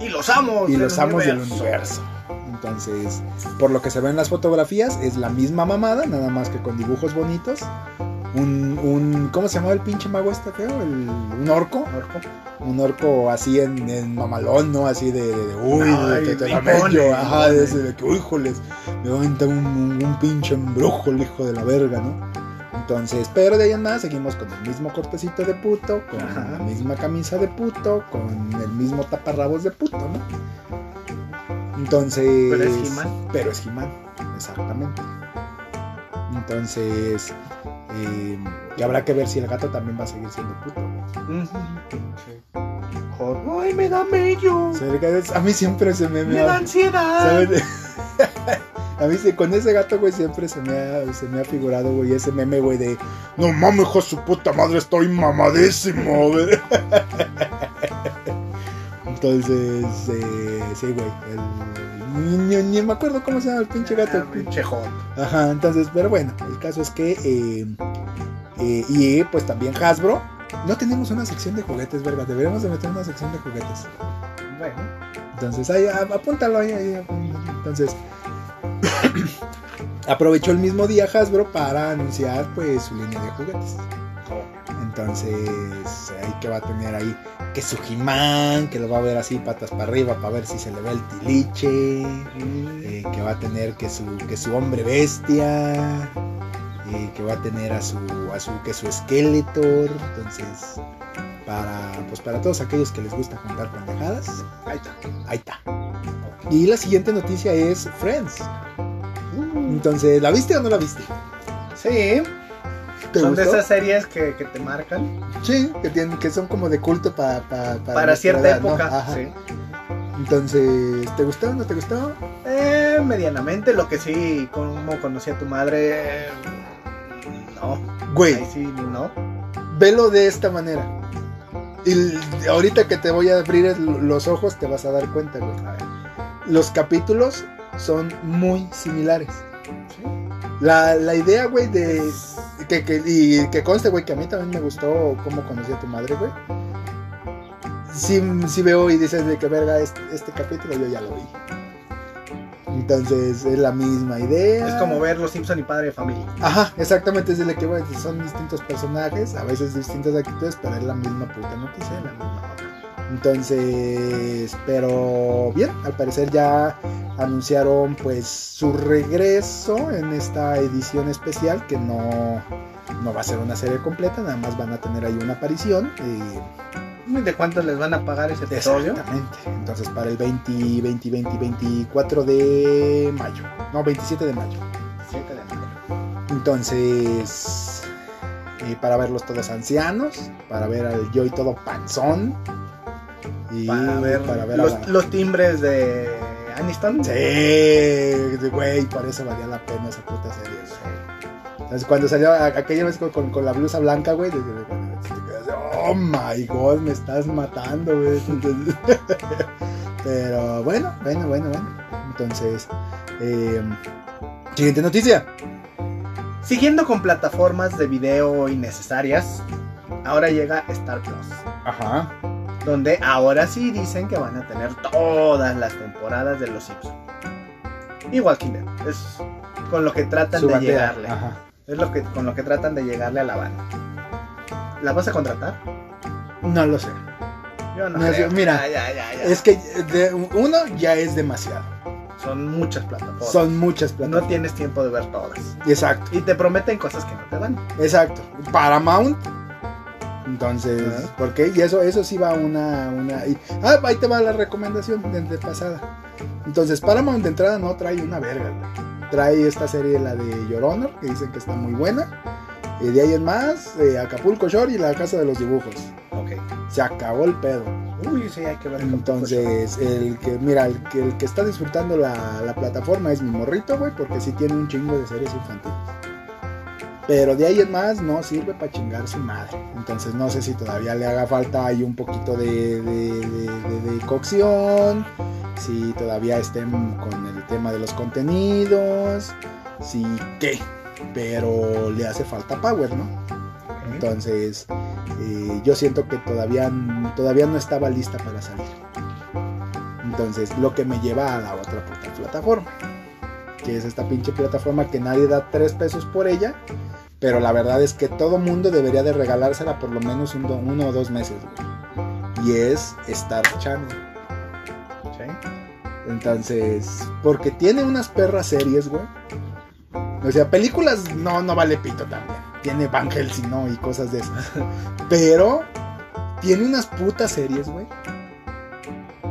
Y los amos. y los amos del universo. Entonces, por lo que se ve en las fotografías, es la misma mamada, nada más que con dibujos bonitos. Un, un ¿cómo se llamaba el pinche mago este feo? El- un orco. Orco. Un orco así en, en mamalón, ¿no? Así de, uy, de Ay, que te la ajá, de, ese de que, uy, joles, me va a aventar un, un, un pinche embrujo el hijo de la verga, ¿no? Entonces, pero de ahí en más seguimos con el mismo cortecito de puto, con Ajá. la misma camisa de puto, con el mismo taparrabos de puto, ¿no? Entonces. Pero es He-Man. Pero es He-Man, exactamente. Entonces. Eh, y habrá que ver si el gato también va a seguir siendo puto. Joder. Ay, me da mello. A mí siempre se me, Me da ansiedad. ¿sabes? A mí con ese gato, güey, siempre se me ha, se me ha figurado, güey, ese meme, güey, de No mames, hijo su puta madre, estoy mamadísimo, güey. Entonces, eh, sí, güey. el- Ni, ni me acuerdo cómo se llama el pinche gato. Ah, pinche hot. Ajá, entonces, pero bueno, el caso es que. eh, eh, y pues también Hasbro. No tenemos una sección de juguetes, verga. Deberíamos de meter una sección de juguetes. Bueno. Entonces, ahí, apúntalo ahí, ahí. Entonces, aprovechó el mismo día Hasbro para anunciar pues su línea de juguetes. Entonces, ahí que va a tener ahí que su Jimán, que lo va a ver así patas para arriba para ver si se le ve el tiliche, eh, que va a tener que su, que su hombre bestia, eh, que va a tener a su, a su, que su Skeletor, entonces, para, pues para todos aquellos que les gusta contar pendejadas, Ahí está. ahí está. Y la siguiente noticia es Friends. Entonces, ¿la viste o no la viste? Sí, ¿Te son de esas series que, que te marcan Sí, que, tienen, que son como de culto pa- pa- para, para cierta época. Sí. Entonces, ¿te gustó o no te gustó? Eh, medianamente, lo que sí, como conocí a tu madre, no. Güey, Ahí sí, no. velo de esta manera. Y ahorita que te voy a abrir los ojos, te vas a dar cuenta, güey. Los capítulos son muy similares. Sí. La, la idea, güey, de. Que, que- y que conste, güey, que a mí también me gustó cómo conocí a tu madre, güey. Si, si veo y dices de que verga este, este capítulo, yo ya lo vi. Entonces es la misma idea. Es como ver Los Simpson y Padre de Familia. Ajá, exactamente, es de la que güey, son distintos personajes, a veces distintas actitudes, pero es la misma puta noticia. La misma. Entonces, pero bien, al parecer ya anunciaron pues su regreso en esta edición especial que no, no va a ser una serie completa, nada más van a tener ahí una aparición. ¿Y ¿De cuánto les van a pagar ese episodio? exactamente, entonces para el 20, 20, 20, 24 de mayo, no, 27 de mayo. 7 de mayo. Entonces, eh, para verlos todos ancianos, para ver al Joy todo panzón. Y Para ver, para ver los, a la- los timbres de Aniston. Sí, güey, por eso valía la pena esa puta serie. güey. Entonces, cuando salió aquella vez con, con- con la blusa blanca, güey, de- de- de- te quedas de, oh my god, me estás matando, güey. Entonces, pero bueno, bueno, bueno, bueno. Entonces, eh, siguiente noticia. Siguiendo con plataformas de video innecesarias, ahora llega Star Plus. Ajá. Donde ahora sí dicen que van a tener todas las temporadas de Los Simpsons. Y Walking Dead. Es con lo que tratan Su de bandera. llegarle. Ajá. Es lo que, con lo que tratan de llegarle a la banda. ¿La vas a contratar? No lo sé. Yo no, No sé, mira, Ya, ya, ya, ya. Es que de- uno ya es demasiado. Son muchas plataformas. Son muchas No plataformas. tienes tiempo de ver todas. Exacto, Y te prometen cosas que no te dan. exacto. Paramount. Entonces, Ajá. ¿por qué? Y eso, eso sí va una, una. y- ah, ahí te va la recomendación de, de pasada. Entonces, Paramount de entrada no trae una verga, güey. Trae esta serie, la de Your Honor, que dicen que está muy buena. Y de ahí en más, eh, Acapulco Shore y la Casa de los Dibujos. Ok. Se acabó el pedo. Uy, sí, hay que ver. Entonces, el que, mira, el que, el que está disfrutando la, la plataforma es mi morrito, güey, porque sí tiene un chingo de series infantiles. Pero de ahí en más no sirve para chingar su madre. Entonces no sé si todavía le haga falta ahí un poquito de, de, de- de- de cocción, si todavía estén con el tema de los contenidos, si qué. Pero le hace falta power, ¿no? Entonces, eh, yo siento que todavía, todavía no estaba lista para salir. Entonces, lo que me lleva a la otra puta plataforma. Que es esta pinche plataforma que nadie da tres pesos por ella. Pero la verdad es que todo mundo debería de regalársela por lo menos un uno o dos meses. güey. Y es Star Channel. Sí. Entonces, porque tiene unas perras series, güey. O sea, películas no, no vale pito también. Tiene Van Helsing, ¿no? Y cosas de esas. Pero tiene unas putas series, güey.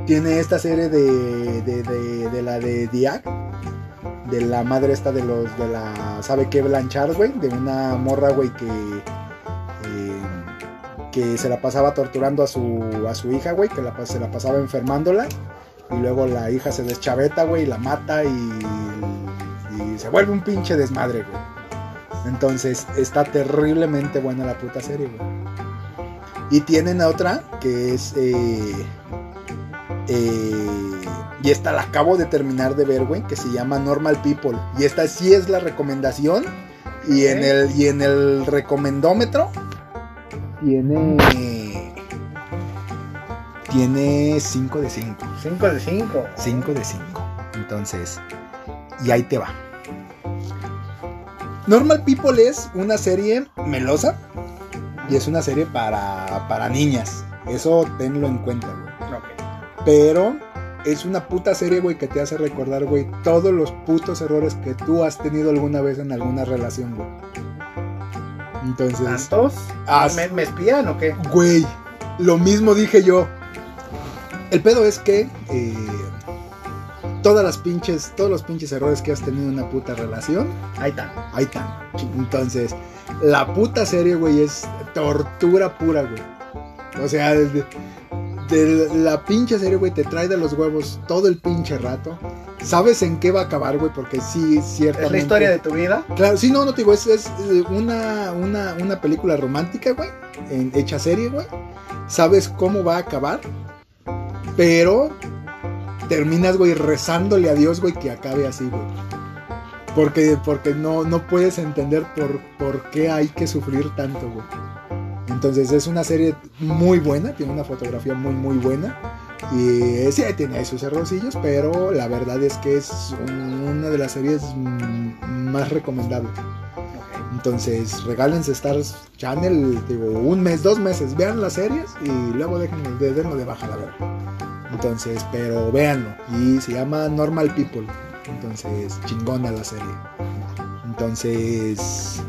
Tiene esta serie de, de, de, de la de Diak. De la madre esta de los, de la, ¿sabe qué? Blanchard, güey. De una morra, güey, que... eh, que se la pasaba torturando a su, a su hija, güey. Que se la pasaba enfermándola. Y luego la hija se deschaveta, güey, y la mata y, y se vuelve un pinche desmadre, güey. Entonces está terriblemente buena la puta serie, güey. Y tienen otra que es... eh, eh, y esta la acabo de terminar de ver, güey, que se llama Normal People. Y esta sí es la recomendación. Y en el, y en el recomendómetro tiene... Tiene 5 de 5. 5 de 5. 5 de 5. Entonces, y ahí te va. Normal People es una serie melosa, y es una serie para, para niñas. Eso tenlo en cuenta, güey. Ok. Pero es una puta serie, güey, que te hace recordar, güey, todos los putos errores que tú has tenido alguna vez en alguna relación, güey. Entonces, ¿Tantos? ¿Me, me espían o qué? güey, lo mismo dije yo. El pedo es que eh, todas las pinches, todos los pinches errores que has tenido en una puta relación, Ahí está. ahí están. Entonces, la puta serie, güey, es tortura pura, güey. O sea, la pinche serie, güey, te trae de los huevos todo el pinche rato. Sabes en qué va a acabar, güey, porque sí, ciertamente. ¿Es la historia de tu vida? Claro, sí, no, no te digo, es, es, eh, una, una, una película romántica, güey, en- hecha serie, güey. Sabes cómo va a acabar, pero terminas, güey, rezándole a Dios, güey, que acabe así, güey. Porque, porque no, no puedes entender por, por qué hay que sufrir tanto, güey. Entonces es una serie muy buena, tiene una fotografía muy, muy buena. Y eh, sí, tiene ahí sus errorcillos, pero la verdad es que es un- una de las series más recomendables. Entonces, regálense Star Channel, digo, un mes, dos meses, vean las series y luego déjenlo, de- denlo de baja, la verdad. Entonces, pero véanlo. Y se llama Normal People. Entonces, chingona la serie. Entonces,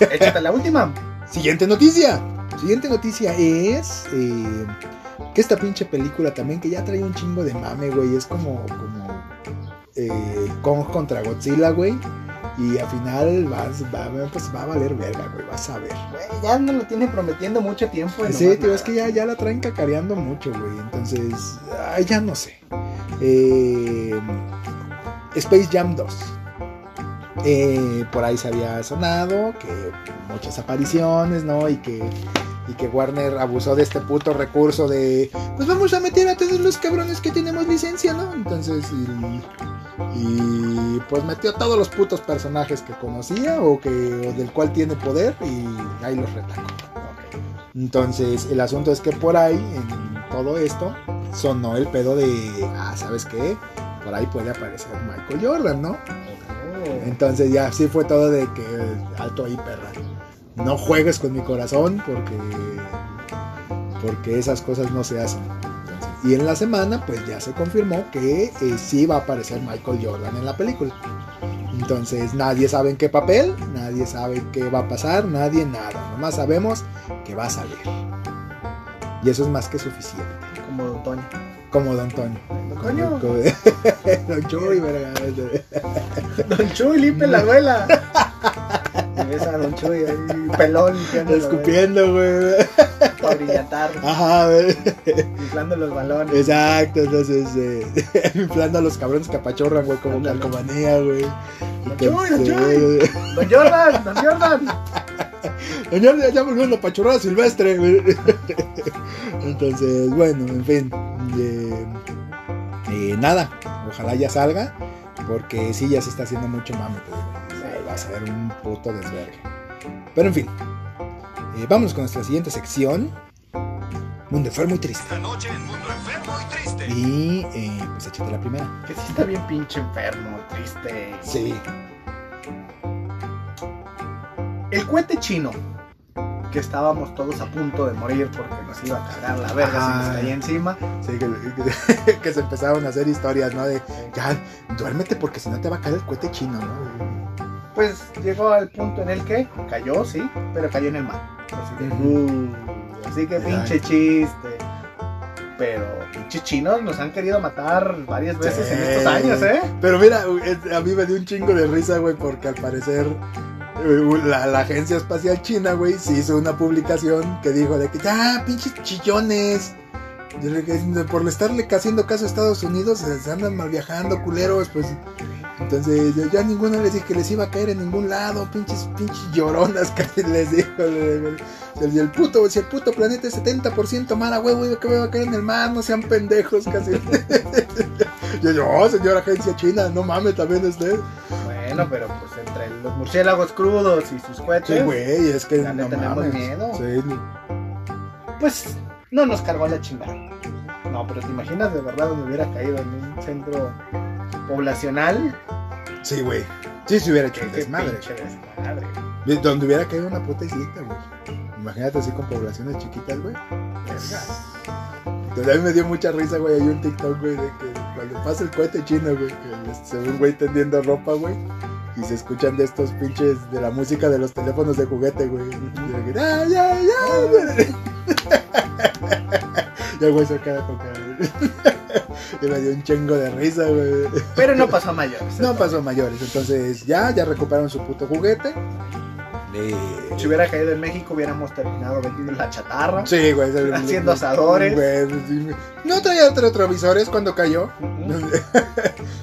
Échate la última. Siguiente noticia. Siguiente noticia es eh, que esta pinche película también, que ya trae un chingo de mame, güey. Es como, como eh, Kong contra Godzilla, güey. Y al final vas, va, pues va a valer verga, güey. Vas a ver. Güey, ya no lo tiene prometiendo mucho tiempo. y Sí, tío, es que ya, ya la traen cacareando mucho, güey. Entonces, ay, ya no sé. Eh, Space Jam 2. Eh, por ahí se había sonado que muchas apariciones, ¿no? Y que, y que Warner abusó de este puto recurso de, pues vamos a meter a todos los cabrones que tenemos licencia, ¿no? Entonces, y, y, pues metió a todos los putos personajes que conocía o que del cual tiene poder y ahí los retacó. Entonces, el asunto es que por ahí, en todo esto, sonó el pedo de, ah, ¿sabes qué? Por ahí puede aparecer Michael Jordan, ¿no? Entonces ya sí fue todo de que alto ahí, perra. No juegues con mi corazón porque porque esas cosas no se hacen. Y en la semana pues ya se confirmó que eh, sí va a aparecer Michael Jordan en la película. Entonces nadie sabe en qué papel, nadie sabe qué va a pasar, nadie nada. Nomás sabemos que va a salir. Y eso es más que suficiente. Como Don Toño. Como Don Toño. Don Toño. Como- Don Chuy, verga. Don Chuy, limpia la abuela. Y ves a Don Chuy ahí, pelón, Escupiendo, güey. Para brillantar, Ajá, güey. inflando los balones. Exacto, entonces, eh, inflando a los cabrones que apachorran, güey, como calcomanía, güey. Don Chuy, Don Entonces, Don Jordan, Don Jordan. Señor, ya- ya volvió la apachurrada silvestre, güey. Entonces, bueno, en fin. eh, eh, nada, ojalá ya salga, porque sí, ya se está haciendo mucho mame, sea, Va a ser un puto desvergue. Pero en fin, eh, vámonos con nuestra siguiente sección. Mundo enfermo y triste. Esta noche en Mundo Enfermo y Triste. Y eh, pues échate la primera. Que sí está bien pinche enfermo, triste. Sí. El cohete chino, que estábamos todos a punto de morir porque nos iba a cargar la verga si Ajá. nos caía encima. Sí, que, que- que se empezaron a hacer historias, ¿no? De, ya, duérmete porque si no te va a caer el cohete chino, ¿no? Pues llegó al punto en el que cayó, sí, pero cayó en el mar. Así, Ujú. "Uh", así que pinche chiste. Pero pinches chinos nos han querido matar varias veces Sí. en estos años, ¿eh? Pero mira, a mí me dio un chingo de risa, güey, porque al parecer la, la Agencia Espacial China, güey, sí hizo una publicación que dijo de que ya, pinches chillones. Por estarle haciendo caso a Estados Unidos, se se andan mal viajando, culeros, pues. Entonces, yo ya ninguno les dije que les iba a caer en ningún lado, pinches, pinches lloronas, casi les dijo. Si el puto, si el puto planeta es 70% mar, a huevo, que me va a caer en el mar, no sean pendejos, casi. Yo, yo, oh, señora agencia china, no mames, también usted. Bueno, pero pues entre los murciélagos crudos y sus cohetes, Sí, güey, es que no tenemos miedo. Sí, pues no nos cargó la chingada. No, pero te imaginas de verdad donde hubiera caído en un centro poblacional. sí, güey. Sí, se hubiera hecho un desmadre. desmadre. De Donde hubiera caído una puta islita, güey. Imagínate así con poblaciones chiquitas, güey. Entonces a mí me dio mucha risa, güey. Hay un TikTok, güey, de que cuando pasa el cohete chino, güey, se ve un güey tendiendo ropa, güey. Y se escuchan de estos pinches de la música de los teléfonos de juguete, güey. Y de que, "Ah, ya, ya". Y el güey se queda con. Y me dio un chingo de risa, güey. Pero no pasó a mayores. No pasó a mayores. Entonces ya, ya recuperaron su puto juguete. Si hubiera caído en México, hubiéramos terminado vendiendo la chatarra. Sí, güey. Haciendo asadores. Güey. No traía retrovisores cuando cayó.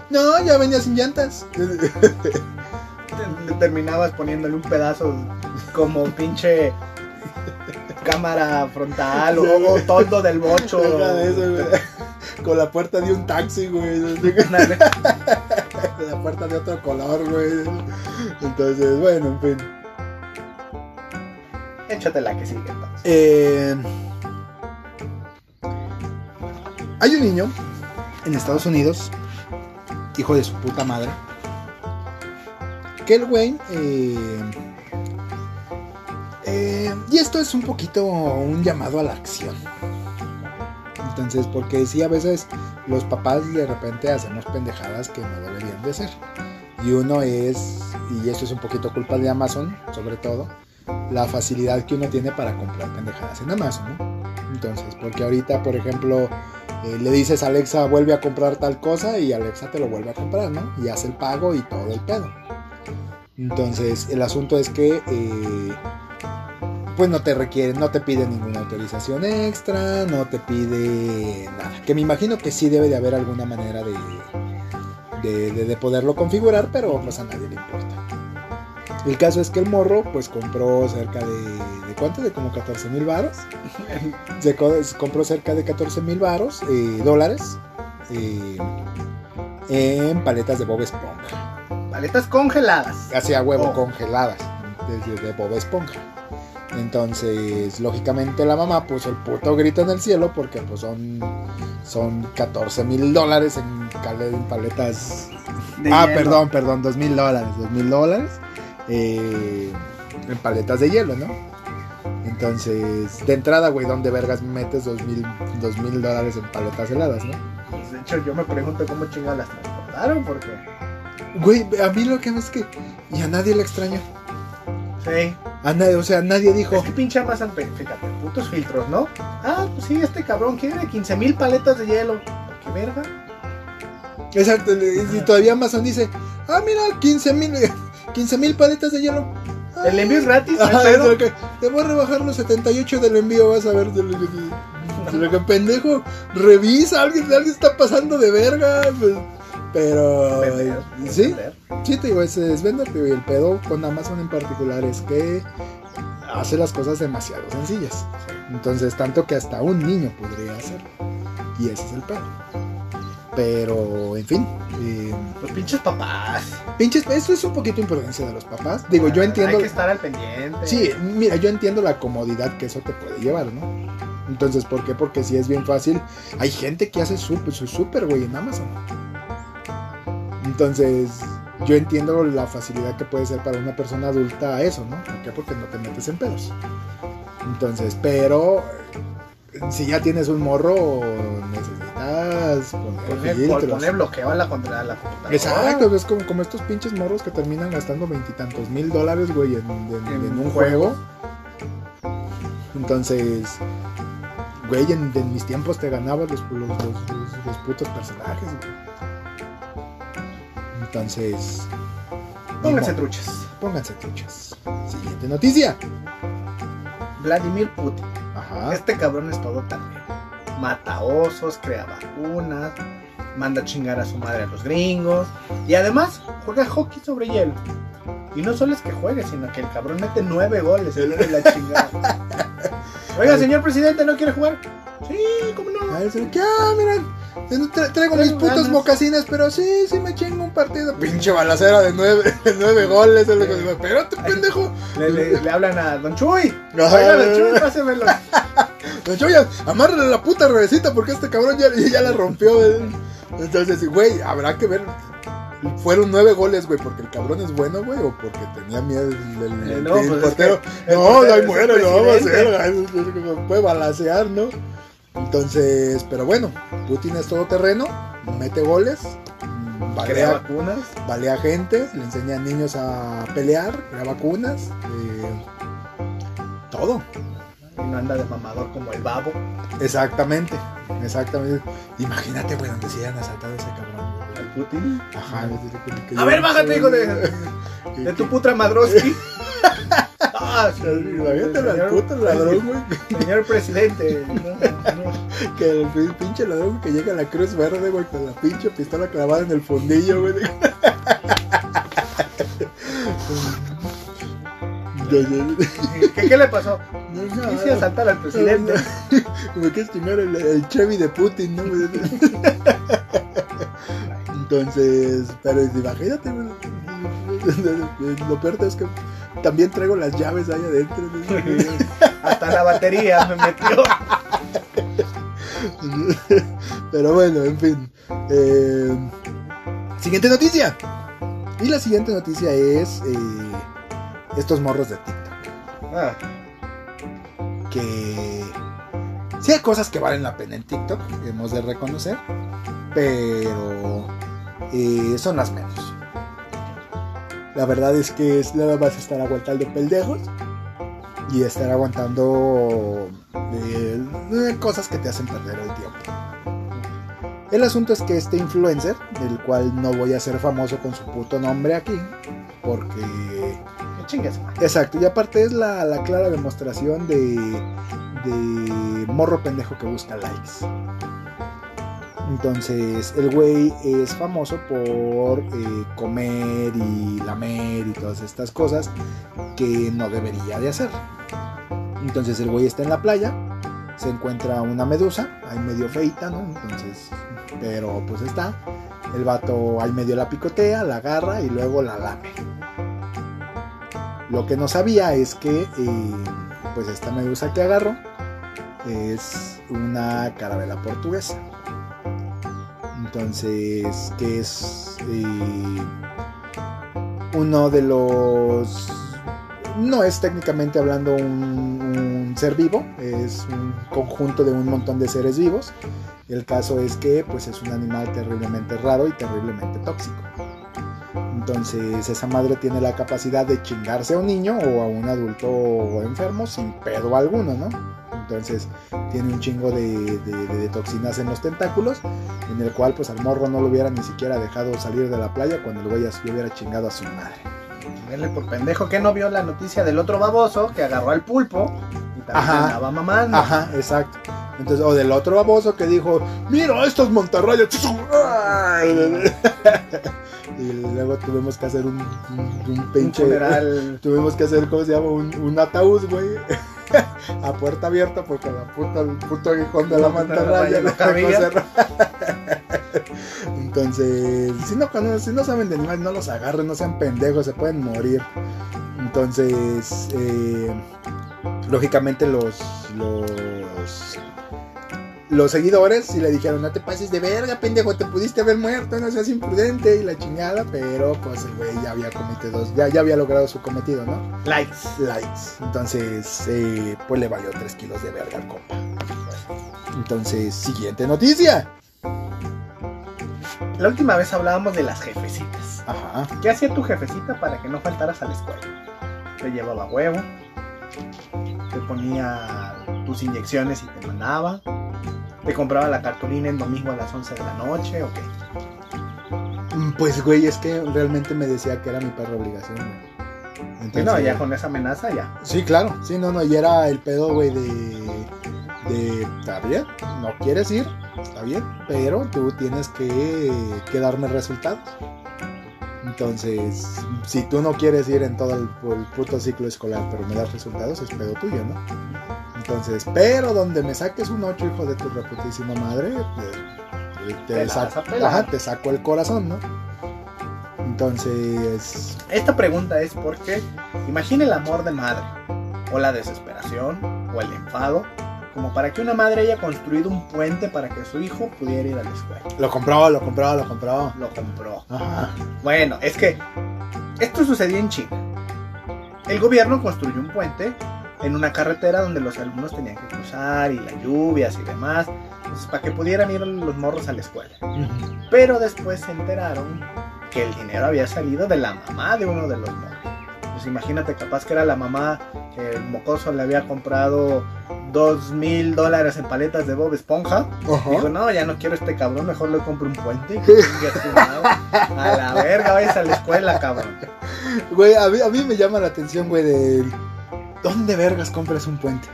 No, ya venía sin llantas. Te- Terminabas poniéndole un pedazo como pinche cámara frontal o, o toldo del bocho. Eso, güey. Con la puerta de un taxi, güey. La puerta de otro color, güey. Entonces, bueno, en fin. Échate la que sigue entonces. Eh, hay un niño en Estados Unidos, hijo de su puta madre, que el güey... eh, eh, y esto es un poquito un llamado a la acción. Entonces, porque sí, a veces los papás de repente hacemos pendejadas que no deberían de hacer. Y uno es, y esto es un poquito culpa de Amazon, sobre todo, la facilidad que uno tiene para comprar pendejadas en Amazon, ¿no? Entonces, porque ahorita, por ejemplo, eh, le dices a Alexa, vuelve a comprar tal cosa y Alexa te lo vuelve a comprar, ¿no? Y hace el pago y todo el pedo. Entonces, el asunto es que, eh, pues no te requiere, no te pide ninguna autorización extra, no te pide nada. Que me imagino que sí debe de haber alguna manera de, de, de- de poderlo configurar, pero pues a nadie le importa. El caso es que el morro, pues compró cerca de, ¿de cuánto? De como 14 mil varos. Se co- compró cerca de 14 mil varos, eh, dólares, eh, en paletas de Bob Esponja. Paletas congeladas. Hacía huevo Oh. congeladas desde de Bob Esponja. Entonces, lógicamente la mamá puso el puto grito en el cielo porque pues son, son 14 mil dólares en, paletas de ah, hielo. perdón, perdón, dos mil dólares, dos mil dólares eh, en paletas de hielo, ¿no? Entonces, de entrada, güey, ¿dónde vergas metes dos mil, dos mil dólares en paletas heladas, no? Pues, de hecho, yo me pregunto cómo chingados las transportaron, porque. Güey, a mí lo que me es que y a nadie le extrañó. Sí. A nadie, o sea, nadie dijo, Es que pinche pe- fíjate, putos filtros, ¿no? Ah, pues sí, este cabrón quiere 15 mil paletas de hielo. ¿Qué verga? exacto, y todavía Amazon dice, ah, mira, 15 mil, 15 mil paletas de hielo. El envío es gratis, es lo que- te voy a rebajar los 78 del envío, vas a ver. de lo que- pendejo, revisa, alguien, alguien está pasando de verga. pues, pero, Vender, sí, vender. sí, te digo, ese es vender, digo, y el pedo con Amazon en particular es que hace las cosas demasiado sencillas. Entonces, tanto que hasta un niño podría hacerlo. Y ese es el pedo. Pero, en fin. eh, Los pinches papás. pinches, eso es un poquito imprudencia de los papás. Digo, yo entiendo. Hay que estar al pendiente. Sí, mira, yo entiendo la comodidad que eso te puede llevar, ¿no? Entonces, ¿por qué? Porque si es bien fácil. Hay gente que hace súper, su súper, güey, en Amazon. Entonces, yo entiendo la facilidad que puede ser para una persona adulta eso, ¿no? ¿Por qué? Porque no te metes en pedos. Entonces, pero si ya tienes un morro, poner Poner, filtros. poner bloqueo a la, contra la computadora. Exacto, es como, como estos pinches morros que terminan gastando veintitantos mil dólares, güey, en, en- En en un juego. Entonces, güey, en, en mis tiempos te ganabas los, los, los- los- los putos personajes, güey. Entonces, Pónganse modo. truchas. pónganse truchas. Siguiente noticia. Vladimir Putin. Ajá. Este cabrón es todo también. Mata osos, crea vacunas, manda a chingar a su madre a los gringos. Y además juega hockey sobre hielo. Y no solo es que juegue, sino que el cabrón mete nueve goles. De la chingada. Oiga, señor presidente, ¿no quiere jugar? Sí, ¿cómo no? El que, ah, miren, tra- traigo mis ganas. mocasines, pero sí, sí me chingo un partido. Pinche balacera de nueve, de nueve goles. es lo que- Espérate, pendejo. Le, le- le hablan a Don Chuy. Ajá. Oiga, Don Chuy, pásemelo. Don Choya, amárrale la puta ruedecita porque este cabrón ya, ya la rompió. eh. Entonces, güey, habrá que ver. fueron nueve goles, güey, porque el cabrón es bueno, güey, o porque tenía miedo el, el- Eh, no, el pues es portero. que el no, ahí muere, lo vamos a hacer, puede balancear, ¿no? Entonces, pero bueno, Putin es todoterreno, mete goles, mm, Crea balea, vacunas. balea gente, le enseña a niños a pelear, crea vacunas, eh, todo. Y no anda de mamador como el babo. Exactamente, exactamente. Imagínate, güey, donde se hayan asaltado a ese cabrón. Al Putin. Ajá, que- A ver, bájate, hijo de, de tu putra Madroski. Ah, sí, Imagínate al puto ladrón, güey. Señor presidente. no, no. Que el pin- pinche ladrón que llega a la Cruz Verde, güey, con la pinche pistola clavada en el fundillo, güey. ¿Qué, ¿Qué le pasó? No, Quise asaltar al presidente. Me quieres chingar el, el Chevy de Putin, ¿no? Entonces, pero imagínate. Lo peor es que también traigo las llaves ahí adentro. Hasta la batería me metió. Pero bueno, en fin. Eh, siguiente noticia. Y la siguiente noticia es eh, estos morros de TikTok. Ah, Que sí hay cosas que valen la pena en TikTok, hemos de reconocer, pero eh, son las menos. La verdad es que es nada más estar aguantando pendejos y estar aguantando eh, eh, cosas que te hacen perder el tiempo. El asunto es que este influencer, del cual no voy a ser famoso con su puto nombre aquí, porque que chingues. Exacto, y aparte es la, la clara demostración de, de morro pendejo que busca likes. Entonces, el güey es famoso por eh, comer y lamer y todas estas cosas que no debería de hacer. Entonces, el güey está en la playa, se encuentra una medusa, ahí medio feita, ¿no? Entonces, pero pues está. El vato ahí medio la picotea, la agarra y luego la lame. Lo que no sabía es que, eh, pues esta medusa que agarró es una carabela portuguesa. Entonces, que es eh, uno de los... No es técnicamente hablando un, un ser vivo, es un conjunto de un montón de seres vivos. El caso es que pues es un animal terriblemente raro y terriblemente tóxico. Entonces esa madre tiene la capacidad de chingarse a un niño o a un adulto enfermo sin pedo alguno, ¿no? Entonces tiene un chingo de, de- de toxinas en los tentáculos, en el cual pues al morro no lo hubiera ni siquiera dejado salir de la playa cuando el güey hubiera chingado a su madre. Vele por pendejo que no vio la noticia del otro baboso que agarró al pulpo y también andaba mamando. Ajá, exacto. Entonces, o del otro baboso que dijo, mira estos mantarrayas. y luego tuvimos que hacer un, un, un Un pinche... funeral. Tuvimos que hacer, ¿cómo se llama? Un, un ataúd, güey. A puerta abierta porque la puta, el puto aguijón de la La mantarraya no. Entonces, si no, si no saben de animales, no los agarren, no sean pendejos, se pueden morir. Entonces, eh, lógicamente los, los, los seguidores sí le dijeron, no te pases de verga, pendejo, te pudiste haber muerto, no seas imprudente y la chingada, pero pues el güey ya había cometido, ya, ya había logrado su cometido, ¿no? Likes. Likes. Entonces, eh, pues le valió 3 kilos de verga al compa. Entonces, siguiente noticia. La última vez hablábamos de las jefecitas. Ajá. ¿Qué hacía tu jefecita para que no faltaras a la escuela? Te llevaba huevo, te ponía tus inyecciones y te mandaba, te compraba la cartulina el domingo a las 11 de la noche o qué. Mm, Pues, güey, es que realmente me decía que era mi perra obligación, güey. Entonces, no, ya con esa amenaza ya. Sí, claro. Sí, no, no. Y era el pedo, güey, de. De. Está bien, no quieres ir, está bien, pero tú tienes que, que darme resultados. Entonces, si tú no quieres ir en todo el, el puto ciclo escolar, pero me das resultados, es pedo tuyo, ¿no? Entonces, pero donde me saques un 8, hijo de tu reputísima madre, saco- ajá, te saco el corazón, ¿no? Entonces, Esta pregunta es porque imagina el amor de madre, o la desesperación, o el enfado, como para que una madre haya construido un puente para que su hijo pudiera ir a la escuela. Lo compró, lo compró, lo compró. Lo compró. Ajá. Bueno, es que esto sucedió en China. El gobierno construyó un puente en una carretera donde los alumnos tenían que cruzar y las lluvias y demás, entonces, para que pudieran ir los morros a la escuela. Pero después se enteraron que el dinero había salido de la mamá de uno de los morros. Pues imagínate, capaz que era la mamá que el mocoso le había comprado dos mil dólares en paletas de Bob Esponja. Dijo, no, ya no quiero este cabrón, mejor le compro un puente. A la verga, vayas a la escuela, cabrón. Güey, a mí, a mí me llama la atención, güey, de... ¿Dónde vergas compras un puente?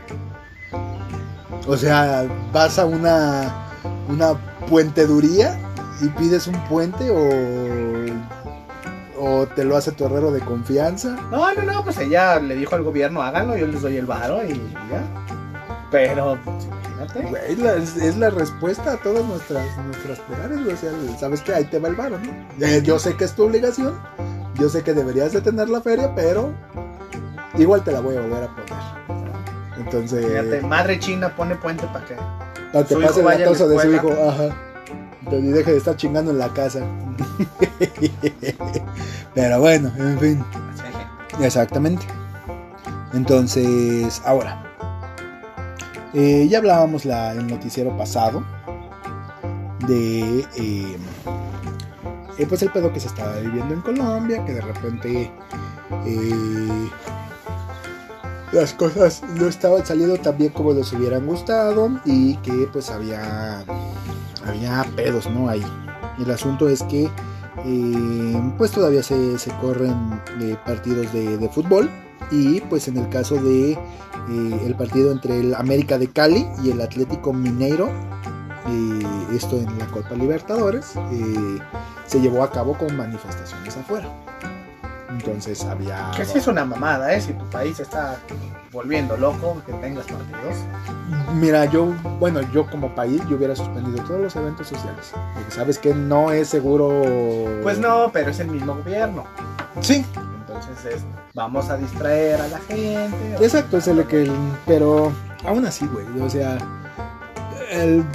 O sea, vas a una, una puenteduría y pides un puente o, o te lo hace tu herrero de confianza. No, no, no, pues ella le dijo al gobierno, háganlo, yo les doy el varo y ya. Pero, pues, imagínate. Güey, la- es, es la respuesta a todas nuestras, nuestras plegarias, güey. O sea, sabes que ahí te va el varo, ¿no? Eh, yo sé que es tu obligación, yo sé que deberías de tener la feria, pero igual te la voy a volver a poner. Entonces, Fíjate, madre china pone puente para que. para que pase el vaya a la latoso de su hijo, ajá. Y deje de estar chingando en la casa. pero bueno, en fin. Exactamente. Entonces, ahora. eh, ya hablábamos la, el noticiero pasado de eh, eh, pues el pedo que se estaba viviendo en Colombia, que de repente las cosas no estaban saliendo tan bien como les hubieran gustado y que pues había había pedos, ¿no? Ahí. El asunto es que eh, pues todavía se, corren eh, partidos de, fútbol y pues en el caso de eh, el partido entre el América de Cali y el Atlético Mineiro esto en la Copa Libertadores se llevó a cabo con manifestaciones afuera entonces había Que sí es una mamada, ¿eh? Si tu país está volviendo loco, que tengas partidos. Mira, yo, bueno, yo como país, yo hubiera suspendido todos los eventos sociales. Porque sabes que no es seguro. Pues no, pero es el mismo gobierno. Sí, Entonces es, vamos a distraer a la gente. exacto, es el que. Pero aún así, güey, o sea. el-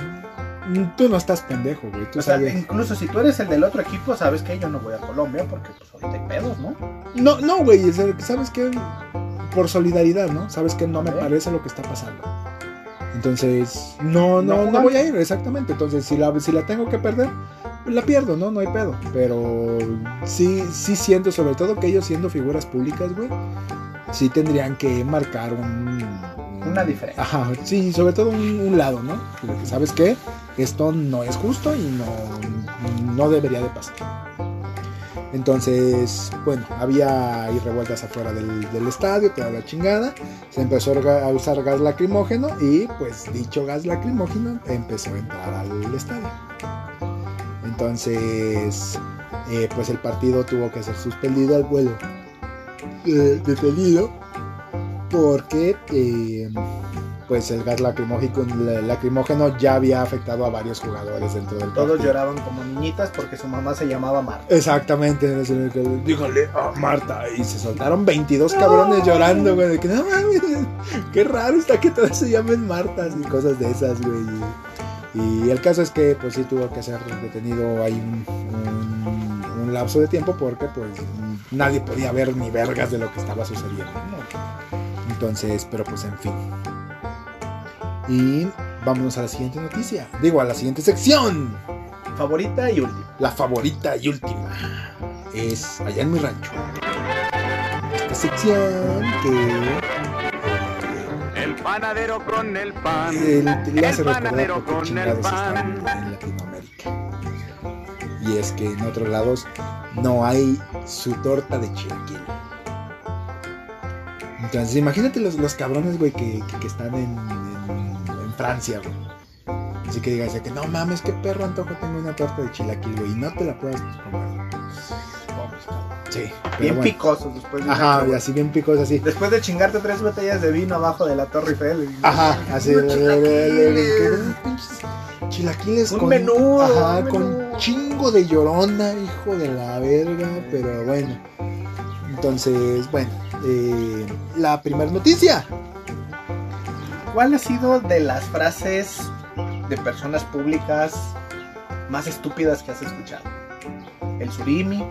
tú no estás pendejo, güey. Tú O sea, sabes. incluso si tú eres el del otro equipo, sabes que yo no voy a Colombia porque pues ahorita hay pedos, ¿no? No, no, güey, sabes que. Por solidaridad, ¿no? Sabes que no me ¿Eh? parece lo que está pasando. Entonces, no, No no, voy a ir, exactamente. Entonces, si la, si la tengo que perder, la pierdo, ¿no? No hay pedo. Pero sí, sí siento, sobre todo que ellos siendo figuras públicas, güey, sí tendrían que marcar un... un- Una diferencia. Ajá, sí, sobre todo un, un lado, ¿no? Porque sabes que esto no es justo y no, no debería de pasar. Entonces, bueno, había ahí revueltas afuera del, del estadio, toda la chingada. Se empezó a usar gas lacrimógeno y pues dicho gas lacrimógeno empezó a entrar al estadio. Entonces, eh, pues el partido tuvo que ser suspendido al vuelo eh, detenido porque eh, pues el gas lacrimógeno, lacrimógeno ya había afectado a varios jugadores dentro del Todos partido. lloraban como niñitas porque su mamá se llamaba Marta. Exactamente, es el que- dígale a Marta. Y se soltaron 22 cabrones llorando, güey. De que no mames, qué raro está que todas se llamen Martas y cosas de esas, güey. Y, el caso es que, pues sí, tuvo que ser detenido ahí un, un- un lapso de tiempo porque, pues, nadie podía ver ni vergas de lo que estaba sucediendo. Entonces, pero pues, en fin. Y vámonos a la siguiente noticia. Digo, a la siguiente sección Favorita y última. la favorita y última es allá en mi rancho. Esta sección que El panadero con el pan. eh, le hace El panadero con el pan. están en Latinoamérica. Y es que en otros lados no hay su torta de chilaquil. Entonces imagínate los, los cabrones, güey, que, que- que están en Francia, güey. Así que digas de que no mames, qué perro antojo tengo una torta de chilaquil, güey, y no te la puedas comer. Sí, Bien bueno. picosos después de Ajá, y así bien picos, así. Después de chingarte tres botellas de vino abajo de la Torre Eiffel. Ajá, así. Chilaquiles. Chilaquiles Un con. menudo, Ajá, un con chingo de llorona, hijo de la verga, pero bueno. Entonces, bueno, eh, la primera noticia. ¿Cuál ha sido de las frases de personas públicas más estúpidas que has escuchado? El surimi.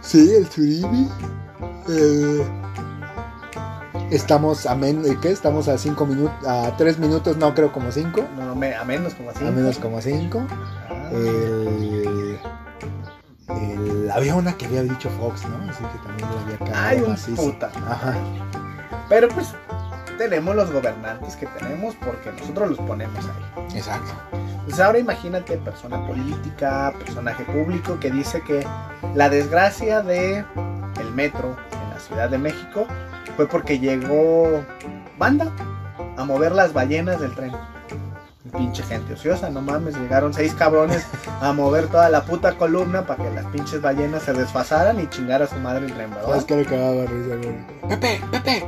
Sí, el surimi. Eh, estamos a menos, ¿qué? Estamos a 5 minutos, a 3 minutos, no creo como 5. No, me- a menos como así. A menos como 5. Ah, El, el- había una que había dicho Fox, ¿no? Así que también le había cagado Ay, un macizo. puta. Ajá. Pero pues tenemos los gobernantes que tenemos porque nosotros los ponemos ahí. Exacto. Pues ahora imagínate persona política, personaje público que dice que la desgracia de el metro en la Ciudad de México fue porque llegó banda a mover las ballenas del tren. Pinche gente ociosa, no mames, llegaron seis cabrones a mover toda la puta columna para que las pinches ballenas se desfasaran y chingara a su madre el tren, ¿verdad? ¿Sabes qué le cagaba risa, güey? Pepe, Pepe,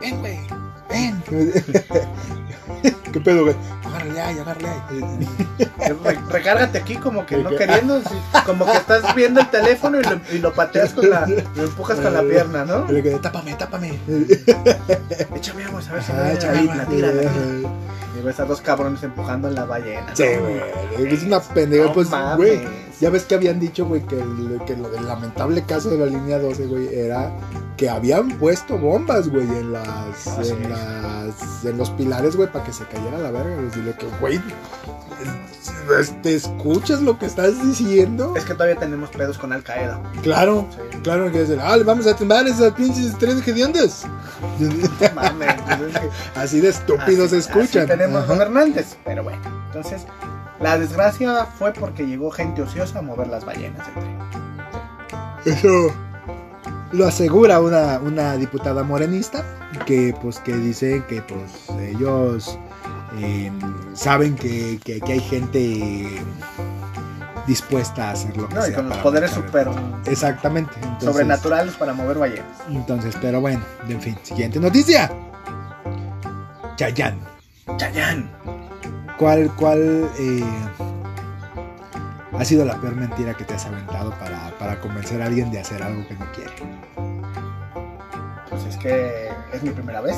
ven, güey, ven. ¿Qué pedo, güey? Agárrale ahí, agárrale ahí. Re- recárgate aquí como que no queriendo, sí, como que estás viendo el teléfono y lo, y lo pateas con la, lo empujas con la pierna, ¿no? Y le quedé, tápame, tápame. Échame agua, a ver si ahí, agua. la tira, la tira. Y ves a dos cabrones empujando en la ballena. Sí, güey. Es una pendeja, pues, güey. Ya ves que habían dicho, güey, que, el- que lo del lamentable caso de la línea 12, güey, era que habían puesto bombas, güey, en las, Ah, sí. en las, en los pilares, güey, para que se cayera la verga. Dile que, güey, es- ¿te escuchas lo que estás diciendo? Es que todavía tenemos pedos con Al Qaeda. Claro, Sí. claro que el, ah, le vamos a tumbar esas pinches tres hediondas. No mames, pues Así de estúpidos así- se escuchan. así tenemos Ajá. gobernantes, pero bueno. Entonces, la desgracia fue porque llegó gente ociosa a mover las ballenas del tren. Eso lo asegura una, una diputada morenista que pues que dice que pues ellos eh, saben que, que- que hay gente dispuesta a hacer lo que No, y con los poderes super Exactamente. Entonces, sobrenaturales para mover ballenas. Entonces, pero bueno, en fin, siguiente noticia. Chayanne. Chayán. ¿Cuál, cuál eh, ha sido la peor mentira que te has aventado para, para convencer a alguien de hacer algo que no quiere? Pues es que es mi primera vez.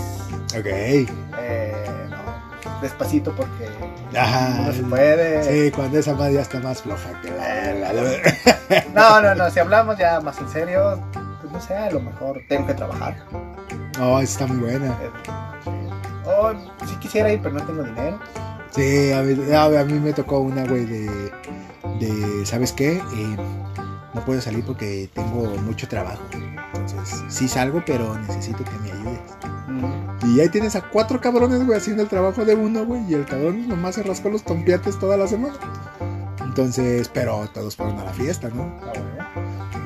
Ok. Eh, no, despacito porque Ajá. no se puede. Sí, cuando esa madre ya está más floja que la la- No, no, no, si hablamos ya más en serio, pues no sé, a lo mejor tengo que trabajar. Oh, está muy buena. Eh, sí. O sí quisiera ir, pero no tengo dinero. Sí, a mí, a mí me tocó una, güey, de, de, ¿sabes qué? Eh, no puedo salir porque tengo mucho trabajo. Entonces, sí salgo, pero necesito que me ayudes. Mm, Y ahí tienes a cuatro cabrones, güey, haciendo el trabajo de uno, güey. Y el cabrón nomás se rascó los tompiates toda la semana. Entonces, pero todos fueron a la fiesta, ¿no? ah.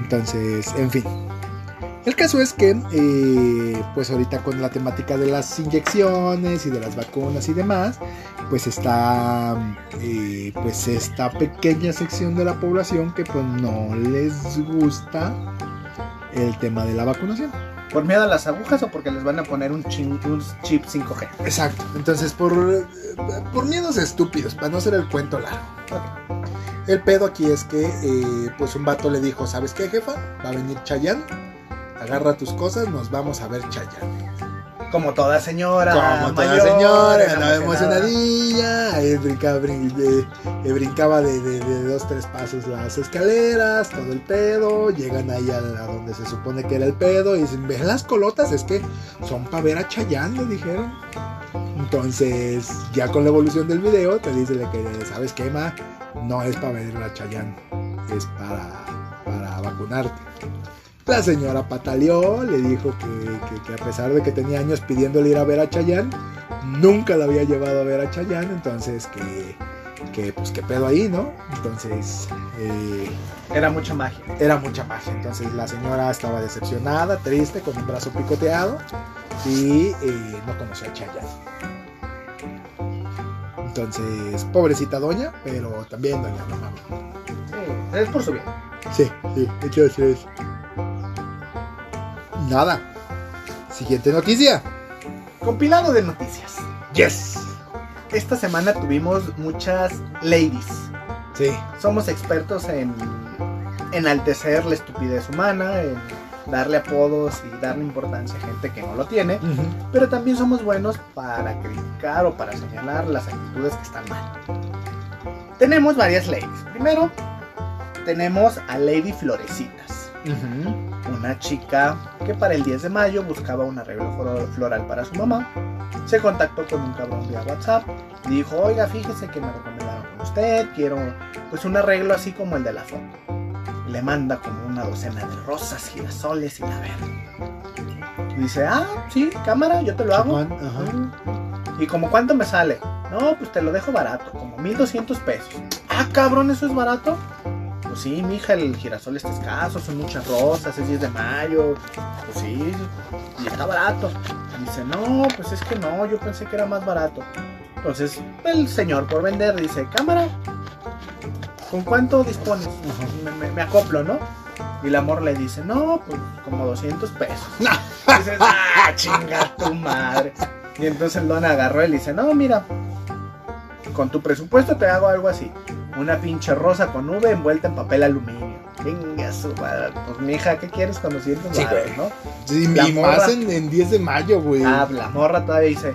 Entonces, en fin. El caso es que, eh, pues ahorita con la temática de las inyecciones y de las vacunas y demás, pues está, eh, pues esta pequeña sección de la población que pues no les gusta el tema de la vacunación. ¿Por miedo a las agujas o porque les van a poner un, chin- un chip 5G? Exacto. Entonces, por, por miedos estúpidos, para no hacer el cuento largo. El pedo aquí es que, eh, pues un vato le dijo, ¿sabes qué, jefa? Va a venir Chayanne, agarra tus cosas, nos vamos a ver Chayanne. Como toda señora. Como toda mayor, señora, andaba emocionadilla, ahí brincaba, brin- de- brincaba de, de- de dos, tres pasos las escaleras, todo el pedo, llegan ahí a, a donde se supone que era el pedo, y dicen, ven las colotas, es que son para ver a Chayanne, le dijeron. Entonces, ya con la evolución del video, te dice que, ¿sabes qué, ma? No es para ver a Chayanne, es para, para vacunarte. La señora pataleó, le dijo que, que- que a pesar de que tenía años pidiéndole ir a ver a Chayanne, nunca la había llevado a ver a Chayanne, entonces que, que pues qué pedo ahí, ¿no? Entonces eh, Era mucha magia. era mucha magia, entonces la señora estaba decepcionada, triste, con un brazo picoteado y eh, no conoció a Chayanne. Entonces, pobrecita doña, pero también doña, no mames. Sí, es por su bien. Sí, sí, entonces. Nada. Siguiente noticia. Compilado de noticias. Yes. Esta semana tuvimos muchas ladies. Sí. Somos expertos en enaltecer la estupidez humana, en darle apodos y darle importancia a gente que no lo tiene, pero también somos buenos para criticar o para señalar las actitudes que están mal. Tenemos varias ladies. Primero, tenemos a Lady Florecitas. Una chica que para el 10 de mayo buscaba un arreglo flor- floral para su mamá. Se contactó con un cabrón vía WhatsApp. Dijo, oiga, fíjese que me recomendaron con usted, quiero pues un arreglo así como el de la foto. Le manda como una docena de rosas, girasoles y la verga. Dice, ah, sí, cámara, yo te lo hago. Ajá. ¿Y como cuánto me sale? No, pues te lo dejo barato, como 1200 pesos. Ah, cabrón, ¿eso es barato? Pues sí, mija, el girasol está escaso, son muchas rosas, es 10 de mayo. Pues sí, y está barato. Dice, no, pues es que no, yo pensé que era más barato. Entonces, el señor por vender dice, cámara, ¿con cuánto dispones? Me, me- me acoplo, ¿no? Y el amor le dice, no, pues como 200 pesos. Y dices, ah, chinga tu madre. Y entonces el don agarró y le dice, no, mira, con tu presupuesto te hago algo así. Una pinche rosa con nube envuelta en papel aluminio. Venga su madre. Pues mija, ¿qué quieres con 200 Sí, no? Sí, La y morra. más en, en 10 de mayo, güey. Ah, la morra todavía dice,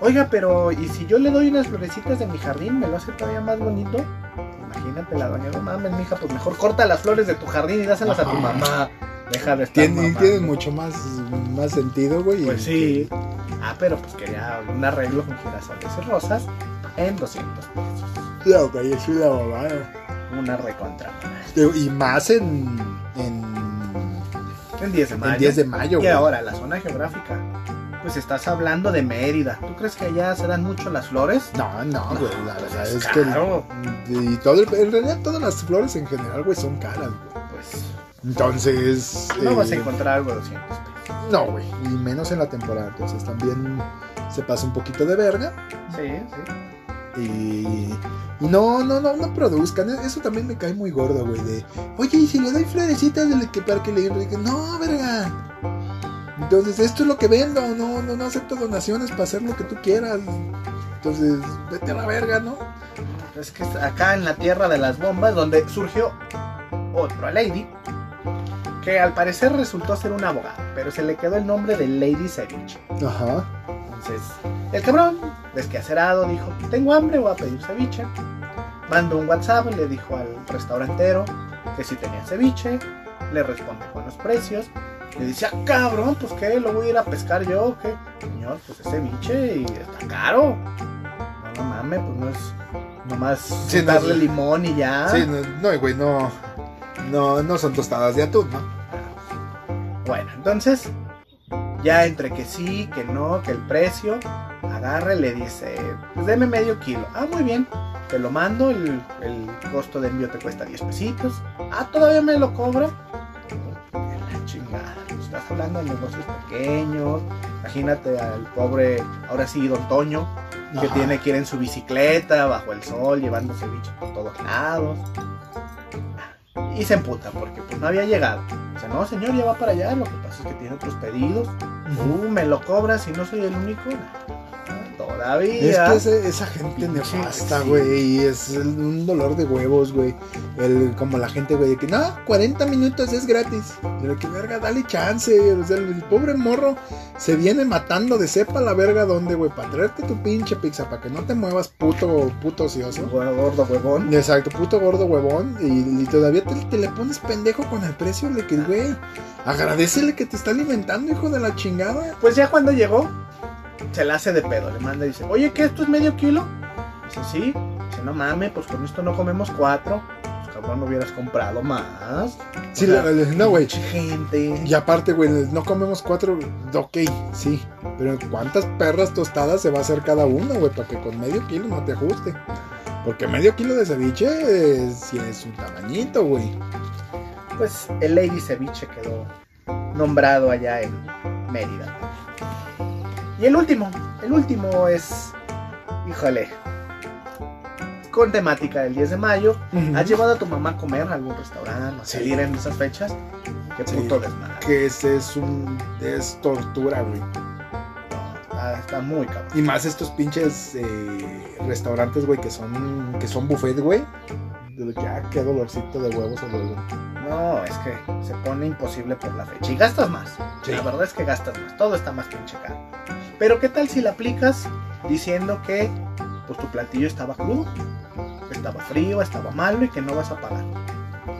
oiga, pero ¿y si yo le doy unas florecitas de mi jardín, me lo hace todavía más bonito? Imagínate la doña, no mames, mija, pues mejor corta las flores de tu jardín y dáselas a tu mamá. Deja de estar tiene mucho más, más sentido, güey. Pues sí. Ah, pero pues quería un arreglo con girasoles y rosas en 200 pesos. No, güey, es una mamada. Una recontra. Y más en, en, En 10 de mayo. en 10 de mayo, Y ahora, la zona geográfica. Pues estás hablando de Mérida. ¿Tú crees que allá se dan mucho las flores? No, no, güey, la pues verdad es es, que... caro. Y todo, el- en realidad todas las flores en general, güey, son caras, güey. Pues Entonces... no eh, vas a encontrar algo de 200 pesos. No, güey, y menos en la temporada. Entonces también se pasa un poquito de verga. Sí, sí. Y, y no, no, no, no produzcan. E- Eso también me cae muy gordo, güey. De, oye, y si le doy florecitas de la que para que le enrique. No, verga. Entonces, esto es lo que vendo. No, no, no acepto donaciones para hacer lo que tú quieras. Entonces, vete a la verga, ¿no? Es que acá en la tierra de las bombas, donde surgió otro Lady, que al parecer resultó ser un abogado, pero se le quedó el nombre de Lady Ceviche. Ajá. Entonces, el cabrón, desquacerado, dijo, tengo hambre, voy a pedir ceviche. Mandó un WhatsApp, le dijo al restaurantero que si tenía ceviche, le responde con los precios. Le dice, ah, cabrón, pues qué, lo voy a ir a pescar yo, o ¿qué? Señor, pues es ceviche y está caro. No, no mames, pues no es nomás Sí, no darle es- limón y ya. Sí, no, no, güey, no. No, no son tostadas de atún, ¿no? Bueno, entonces, ya entre que sí, que no, que el precio, agarra y le dice, pues deme medio kilo. Ah, muy bien, te lo mando, el, el costo de envío te cuesta 10 pesitos. Ah, todavía me lo cobra. La chingada, pues, estás hablando de negocios pequeños. Imagínate al pobre, ahora sí, don Toño, que Ajá. tiene que ir en su bicicleta, bajo el sol, llevando ceviche por todos lados. Y se emputa porque pues no había llegado. Dice, no señor, ya va para allá, lo que pasa es que tiene otros pedidos. Uh, me lo cobras y no soy el único. Ah, Todavía. Es que ese- esa gente nefasta, sí. güey, y es un dolor de huevos, güey. El, como la gente, güey, de que no, 40 minutos es gratis. Pero que verga, dale chance. O sea, el, pobre morro se viene matando de sepa la verga dónde, güey, para traerte tu pinche pizza, para que no te muevas puto, puto ocioso. Gordo huevón. Exacto, puto gordo huevón. Y, y todavía te, te le pones pendejo con el precio de que, güey, agradecele que te está alimentando, hijo de la chingada. Pues ya cuando llegó, se la hace de pedo. Le manda y dice, oye, ¿qué? ¿Esto es medio kilo? Dice, sí. Dice, no mames, pues con esto no comemos cuatro. Pues cabrón, no hubieras comprado más. Sí, O sea, la- no, güey. gente. Y aparte, güey, no comemos cuatro, ok, sí. Pero ¿cuántas perras tostadas se va a hacer cada una, güey? Para que con medio kilo no te ajuste. Porque medio kilo de ceviche eh, sí es un tamañito, güey. Pues el Lady Ceviche quedó nombrado allá en Mérida. Y el último, el último es, híjole, con temática del 10 de mayo. ¿Has llevado a tu mamá a comer a algún restaurante, a Sí. salir en esas fechas? Qué Sí. puto desmadre. Que ese es un... es tortura, güey. No, está, está muy cabrón. Y más estos pinches eh, restaurantes, güey, que son que son buffet, güey. ah, qué dolorcito de huevos vuelve. No, es que se pone imposible por la fecha. Y gastas más. Sí. La verdad es que gastas más. Todo está más pinche caro. Pero ¿qué tal si la aplicas diciendo que pues tu platillo estaba crudo, estaba frío, estaba malo y que no vas a pagar?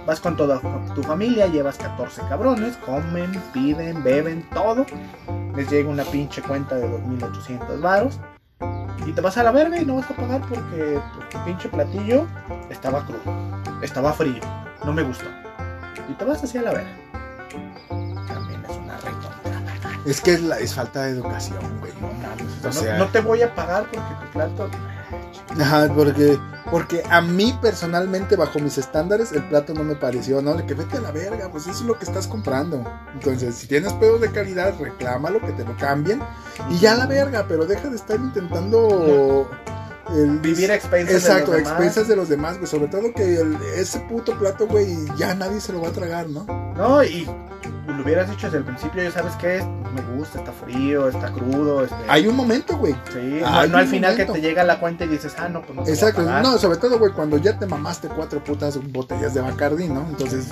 Vas con toda tu familia, llevas 14 cabrones, comen, piden, beben, todo. Les llega una pinche cuenta de 2.800 varos. Y te vas a la verga y no vas a pagar porque pues, tu pinche platillo estaba crudo, estaba frío, no me gustó. Y te vas hacia la verga. Es que es, la- es falta de educación, güey. No mames. O sea, no te voy a pagar porque tu plato. Ajá, porque, porque a mí personalmente, bajo mis estándares, el plato no me pareció, ¿no? De que vete a la verga, pues eso es lo que estás comprando. Entonces, si tienes pedos de calidad, reclámalo, que te lo cambien. Y ya la verga, pero deja de estar intentando el- Vivir a expensas Exacto, de los demás. expensas de los demás, güey. Sobre todo que el- ese puto plato, güey, ya nadie se lo va a tragar, ¿no? No, y lo hubieras dicho desde el principio, ya sabes no me gusta, está frío, está crudo. Este, Hay un momento, güey. sí, no, al final momento. que te llega la cuenta y dices, ah, no, pues no Exacto, no, sobre todo, güey, cuando ya te mamaste cuatro putas botellas de Bacardi, ¿no? Entonces,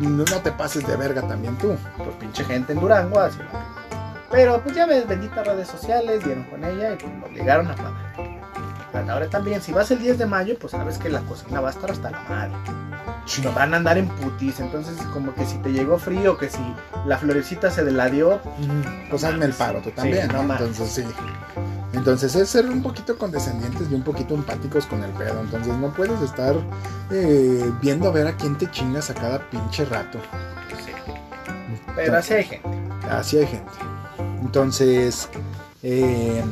no, no te pases de verga también tú. Pues pinche gente en Durango, así. Pero pues ya ves, benditas redes sociales, dieron con ella y pues lo obligaron a pagar. Ahora también, si vas el 10 de mayo, pues sabes que la cocina va a estar hasta la madre. Van a andar en putis, entonces como que si te llegó frío, que si la florecita se la dio, Pues hazme el paro, tú también, no. Entonces, sí. Entonces es ser un poquito condescendientes y un poquito empáticos con el pedo. Entonces no puedes estar eh, viendo a ver a quién te chingas a cada pinche rato. sí. Pero así hay gente. Así hay gente. Entonces, eh,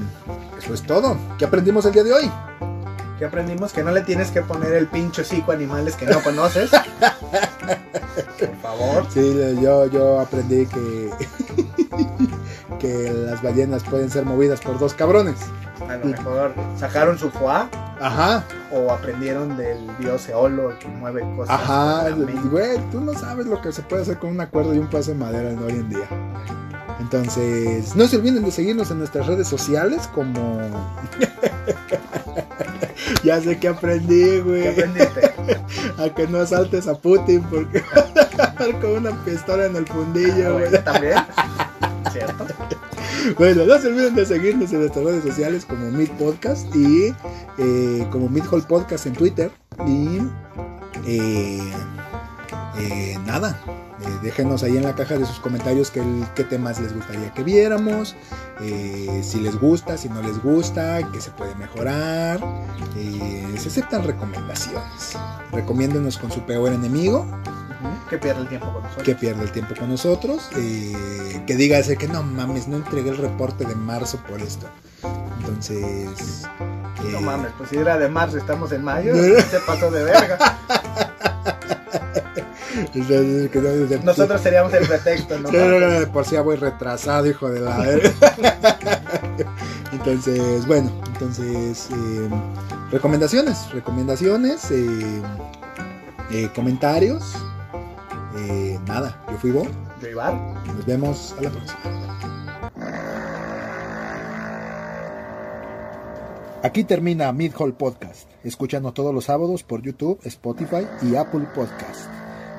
eso es todo. ¿Qué aprendimos el día de hoy? que aprendimos que no le tienes que poner el pincho hocico a animales que no conoces. Por favor. Sí, yo, yo aprendí que, que las ballenas pueden ser movidas por dos cabrones. A lo mejor sacaron su foie Ajá, o aprendieron del dios Eolo que mueve cosas. ajá. Güey, tú no sabes lo que se puede hacer con una cuerda y un pedazo de madera hoy en día. Entonces, no se olviden de seguirnos en nuestras redes sociales como... ya sé que aprendí, güey. A que no asaltes a Putin porque con una pistola en el fundillo, Ah, güey. bueno, también. ¿Cierto? Bueno, no se olviden de seguirnos en nuestras redes sociales como Meet Podcast y eh, como Meet Hall Podcast en Twitter. Y eh, eh, nada, eh, déjenos ahí en la caja de sus comentarios qué, qué temas les gustaría que viéramos, eh, si les gusta, si no les gusta, qué se puede mejorar. eh, se aceptan recomendaciones. Recomiéndenos con su peor enemigo Que pierde el tiempo con nosotros. que pierde el tiempo con nosotros, eh, que diga ese que no mames, no entregué el reporte de marzo por esto. Entonces, No mames, pues si era de marzo, estamos en mayo, se pasó de verga. Nosotros seríamos el pretexto, ¿no? De por si ya voy retrasado, hijo de la. Entonces, bueno, entonces, eh, recomendaciones, recomendaciones, eh, eh, comentarios. nada, yo fui Bo. Yo. Nos vemos a la próxima. Aquí termina Mid Hall Podcast. Escúchanos todos los sábados por YouTube, Spotify y Apple Podcast.